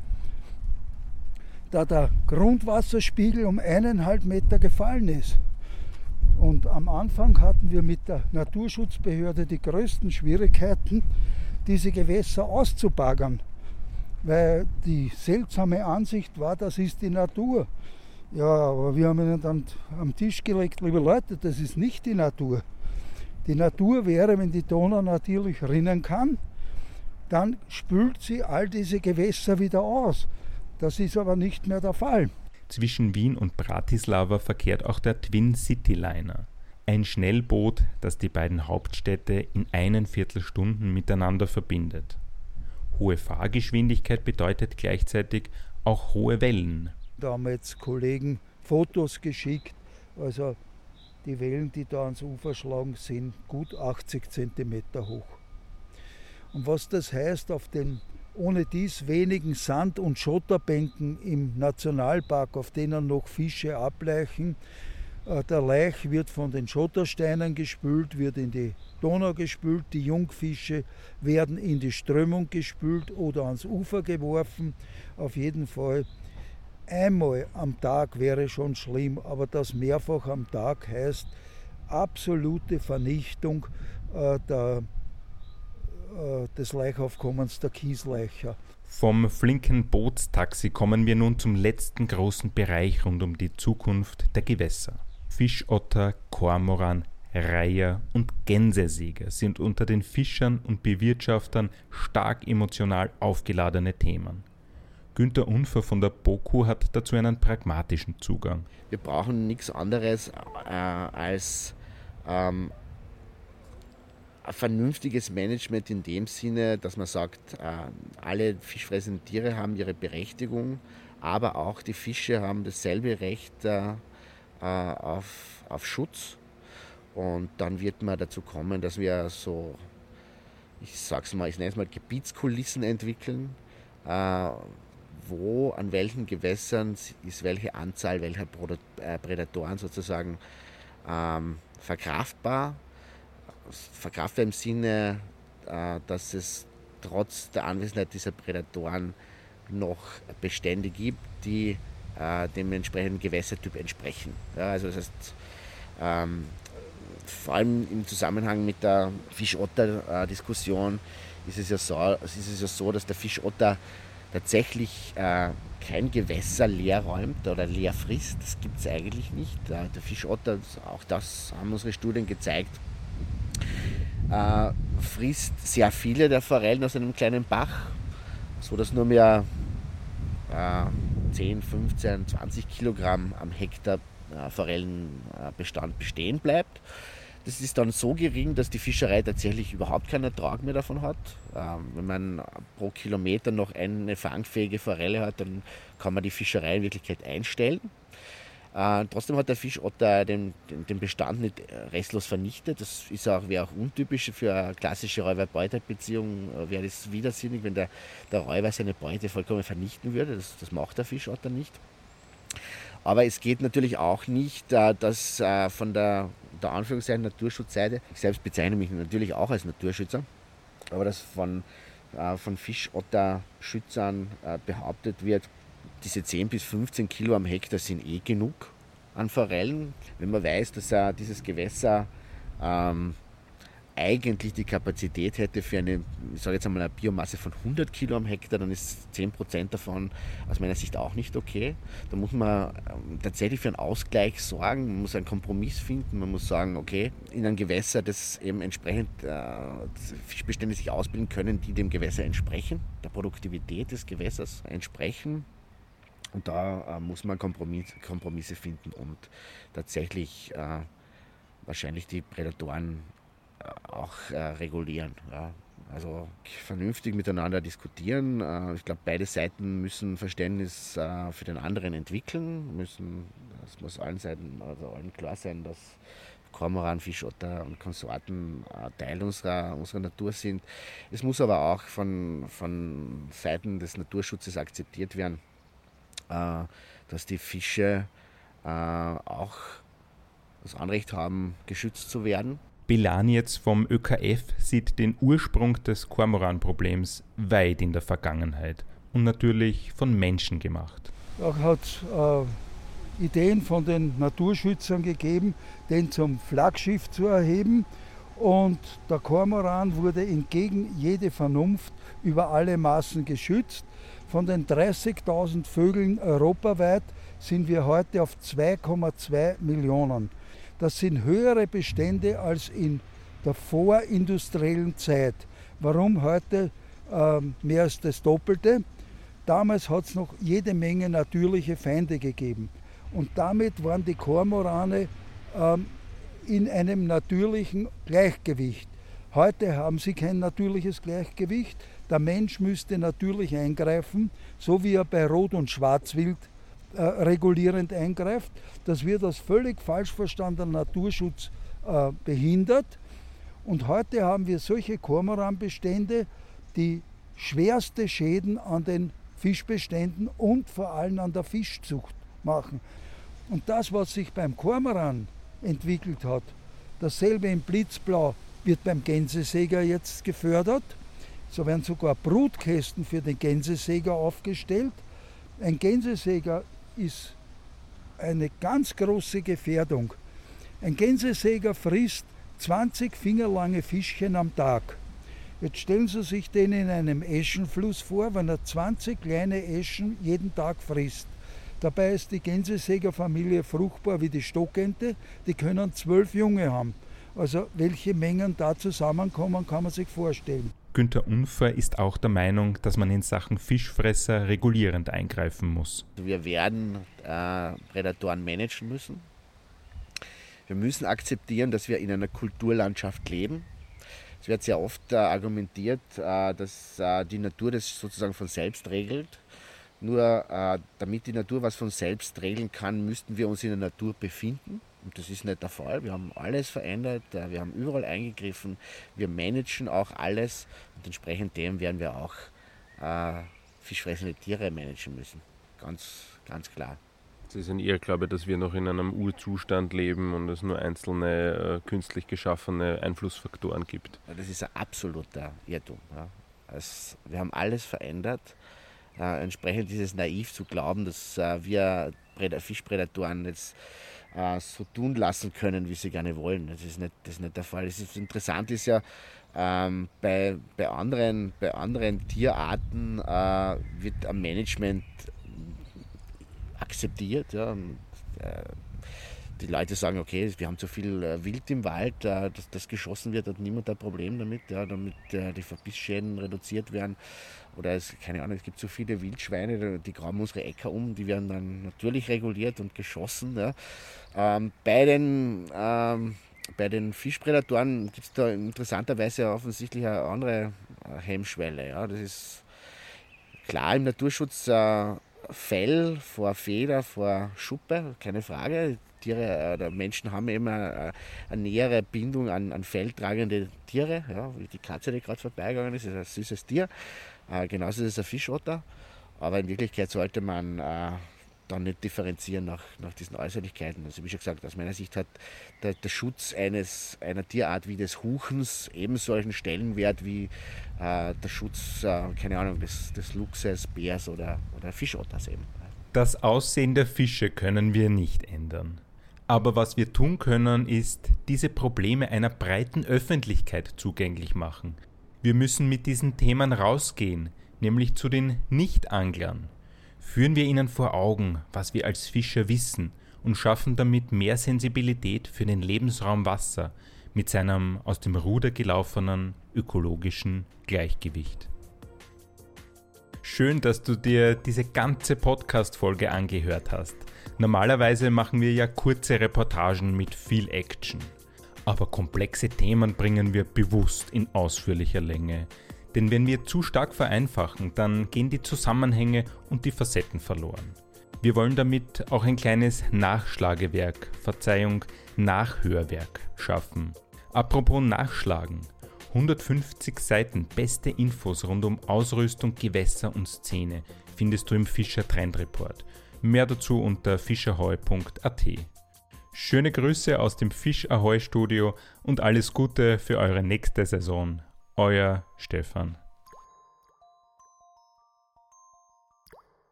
da der Grundwasserspiegel um eineinhalb Meter gefallen ist. Und am Anfang hatten wir mit der Naturschutzbehörde die größten Schwierigkeiten, diese Gewässer auszubaggern, weil die seltsame Ansicht war, das ist die Natur. Ja, aber wir haben ihnen dann am Tisch gelegt, liebe Leute, das ist nicht die Natur. Die Natur wäre, wenn die Donau natürlich rinnen kann, dann spült sie all diese Gewässer wieder aus. Das ist aber nicht mehr der Fall. Zwischen Wien und Bratislava verkehrt auch der Twin City Liner. Ein Schnellboot, das die beiden Hauptstädte in einen Viertelstunden miteinander verbindet. Hohe Fahrgeschwindigkeit bedeutet gleichzeitig auch hohe Wellen. Da haben jetzt Kollegen Fotos geschickt. Also die Wellen, die da ans Ufer schlagen, sind gut 80 cm hoch. Und was das heißt auf den ohne dies wenigen Sand- und Schotterbänken im Nationalpark, auf denen noch Fische ableichen. Äh, der Laich wird von den Schottersteinen gespült, wird in die Donau gespült, die Jungfische werden in die Strömung gespült oder ans Ufer geworfen. Auf jeden Fall einmal am Tag wäre schon schlimm, aber das mehrfach am Tag heißt absolute Vernichtung äh, der des Leichaufkommens der Kiesleicher. Vom flinken Bootstaxi kommen wir nun zum letzten großen Bereich rund um die Zukunft der Gewässer. Fischotter, Kormoran, Reiher und Gänsesäger sind unter den Fischern und Bewirtschaftern stark emotional aufgeladene Themen. Günter Unfer von der BOKU hat dazu einen pragmatischen Zugang. Wir brauchen nichts anderes äh, als ähm, ein vernünftiges Management in dem Sinne, dass man sagt, äh, alle fischfressenden Tiere haben ihre Berechtigung, aber auch die Fische haben dasselbe Recht äh, äh, auf, auf Schutz. Und dann wird man dazu kommen, dass wir so, ich sag's mal, ich nenne es mal Gebietskulissen entwickeln, wo an welchen Gewässern ist welche Anzahl welcher Prädatoren sozusagen ähm, verkraftbar verkraftbar im Sinne, äh, dass es trotz der Anwesenheit dieser Prädatoren noch Bestände gibt, die äh, dem entsprechenden Gewässertyp entsprechen. Ja, also das heißt, ähm, vor allem im Zusammenhang mit der Fischotter-Diskussion ist, es ja so, ist es ja so, dass der Fischotter tatsächlich äh, kein Gewässer leer räumt oder leer frisst. Das gibt es eigentlich nicht. Der Fischotter, auch das haben unsere Studien gezeigt, äh, frisst sehr viele der Forellen aus einem kleinen Bach, sodass nur mehr äh, 10, 15, 20 Kilogramm am Hektar äh, Forellenbestand bestehen bleibt. Das ist dann so gering, dass die Fischerei tatsächlich überhaupt keinen Ertrag mehr davon hat. Ähm, wenn man pro Kilometer noch eine fangfähige Forelle hat, dann kann man die Fischerei in Wirklichkeit einstellen. Äh, trotzdem hat der Fischotter den, den, Bestand nicht restlos vernichtet. Das ist auch, wäre auch untypisch für eine klassische Räuber-Beute-Beziehung. Äh, wäre das widersinnig, wenn der, der Räuber seine Beute vollkommen vernichten würde. Das, das macht der Fischotter nicht. Aber es geht natürlich auch nicht, äh, dass äh, von der, der Anführungszeichen Naturschutzseite, ich selbst bezeichne mich natürlich auch als Naturschützer, aber dass von, äh, von Fischotterschützern äh, behauptet wird, diese 10 bis 15 Kilo am Hektar sind eh genug. an Forellen, wenn man weiß, dass uh, dieses Gewässer ähm, eigentlich die Kapazität hätte für eine, ich sage jetzt einmal, eine Biomasse von 100 Kilo am Hektar, dann ist 10 Prozent davon aus meiner Sicht auch nicht okay. Da muss man ähm, tatsächlich für einen Ausgleich sorgen, man muss einen Kompromiss finden, man muss sagen, okay, in einem Gewässer, das eben entsprechend äh, Fischbestände sich ausbilden können, die dem Gewässer entsprechen, der Produktivität des Gewässers entsprechen. Und da äh, muss man Kompromiss, Kompromisse finden und tatsächlich äh, wahrscheinlich die Prädatoren auch äh, regulieren. Ja. Also vernünftig miteinander diskutieren. Äh, ich glaube, beide Seiten müssen Verständnis äh, für den anderen entwickeln. Müssen, es muss allen Seiten, also allen klar sein, dass Kormoran, Fischotter und Konsorten Teil unserer, unserer Natur sind. Es muss aber auch von, von Seiten des Naturschutzes akzeptiert werden, dass die Fische auch das Anrecht haben, geschützt zu werden Belanietz vom ÖKF sieht den Ursprung des Kormoran-Problems weit in der Vergangenheit und natürlich von Menschen gemacht. Er hat äh, Ideen von den Naturschützern gegeben, den zum Flaggschiff zu erheben. Und der Kormoran wurde entgegen jede Vernunft über alle Maßen geschützt. Von den 30.000 Vögeln europaweit sind wir heute auf 2,2 Millionen. Das sind höhere Bestände als in der vorindustriellen Zeit. Warum heute ähm, mehr als das Doppelte? Damals hat es noch jede Menge natürliche Feinde gegeben. Und damit waren die Kormorane ähm, in einem natürlichen Gleichgewicht. Heute haben sie kein natürliches Gleichgewicht. Der Mensch müsste natürlich eingreifen, so wie er bei Rot- und Schwarzwild äh, regulierend eingreift. Das wird als völlig falsch verstandener Naturschutz äh, behindert. Und heute haben wir solche Kormoranbestände, die schwerste Schäden an den Fischbeständen und vor allem an der Fischzucht machen. Und das, was sich beim Kormoran entwickelt hat, dasselbe in Blitzblau wird beim Gänsesäger jetzt gefördert. So werden sogar Brutkästen für den Gänsesäger aufgestellt. Ein Gänsesäger ist eine ganz große Gefährdung. Ein Gänsesäger frisst 20 fingerlange Fischchen am Tag. Jetzt stellen Sie sich den in einem Eschenfluss vor, wenn er 20 kleine Eschen jeden Tag frisst. Dabei ist die Gänsesägerfamilie fruchtbar wie die Stockente, die können zwölf Junge haben. Also welche Mengen da zusammenkommen, kann man sich vorstellen. Günter Unfer ist auch der Meinung, dass man in Sachen Fischfresser regulierend eingreifen muss. Wir werden äh, Prädatoren managen müssen. Wir müssen akzeptieren, dass wir in einer Kulturlandschaft leben. Es wird sehr oft äh, argumentiert, äh, dass äh, die Natur das sozusagen von selbst regelt. Nur äh, damit die Natur was von selbst regeln kann, müssten wir uns in der Natur befinden. Und das ist nicht der Fall. Wir haben alles verändert, äh, wir haben überall eingegriffen, wir managen auch alles und entsprechend dem werden wir auch äh, fischfressende Tiere managen müssen. Ganz, ganz klar. Es ist ein Irrglaube, dass wir noch in einem Urzustand leben und es nur einzelne äh, künstlich geschaffene Einflussfaktoren gibt. Ja, das ist ein absoluter Irrtum. Ja. Es, wir haben alles verändert. Äh, entsprechend ist es naiv zu glauben, dass äh, wir Fischprädatoren jetzt äh, so tun lassen können, wie sie gerne wollen. Das ist nicht, das ist nicht der Fall. Das ist, interessant ist ja, ähm, bei, bei, anderen, bei anderen Tierarten äh, wird am Management akzeptiert. Ja. Und, äh, die Leute sagen, okay, wir haben zu viel äh, Wild im Wald, äh, das, das, geschossen wird, hat niemand ein Problem damit, ja, damit äh, die Verbissschäden reduziert werden. Oder es, keine Ahnung, es gibt so viele Wildschweine, die graben unsere Äcker um, die werden dann natürlich reguliert und geschossen. Ja. Ähm, bei den ähm, bei den Fischprädatoren gibt es da interessanterweise offensichtlich eine andere Hemmschwelle. Ja. Das ist klar im Naturschutz Fell vor Feder vor Schuppe, keine Frage. Tiere oder Menschen haben immer eine, eine nähere Bindung an, an felltragende Tiere. Ja, wie die Katze, die gerade vorbeigegangen ist, ist ein süßes Tier. Äh, genauso ist es ein Fischotter. Aber in Wirklichkeit sollte man äh, dann nicht differenzieren nach, nach diesen Äußerlichkeiten. Also wie schon gesagt, aus meiner Sicht hat der, der Schutz eines, einer Tierart wie des Huchens ebenso einen Stellenwert wie äh, der Schutz, äh, keine Ahnung, des, des Luchses, Bärs oder, oder Fischotters eben. Das Aussehen der Fische können wir nicht ändern. Aber was wir tun können, ist, diese Probleme einer breiten Öffentlichkeit zugänglich machen. Wir müssen mit diesen Themen rausgehen, nämlich zu den Nicht-Anglern. Führen wir ihnen vor Augen, was wir als Fischer wissen und schaffen damit mehr Sensibilität für den Lebensraum Wasser mit seinem aus dem Ruder gelaufenen ökologischen Gleichgewicht. Schön, dass du dir diese ganze Podcast-Folge angehört hast. Normalerweise machen wir ja kurze Reportagen mit viel Action. Aber komplexe Themen bringen wir bewusst in ausführlicher Länge. Denn wenn wir zu stark vereinfachen, dann gehen die Zusammenhänge und die Facetten verloren. Wir wollen damit auch ein kleines Nachschlagewerk, Verzeihung, Nachhörwerk schaffen. Apropos Nachschlagen. 150 Seiten beste Infos rund um Ausrüstung, Gewässer und Szene findest du im Fischer Trend Report. Mehr dazu unter fischerheu.at. Schöne Grüße aus dem Fisch Ahoi Studio und alles Gute für eure nächste Saison. Euer Stefan.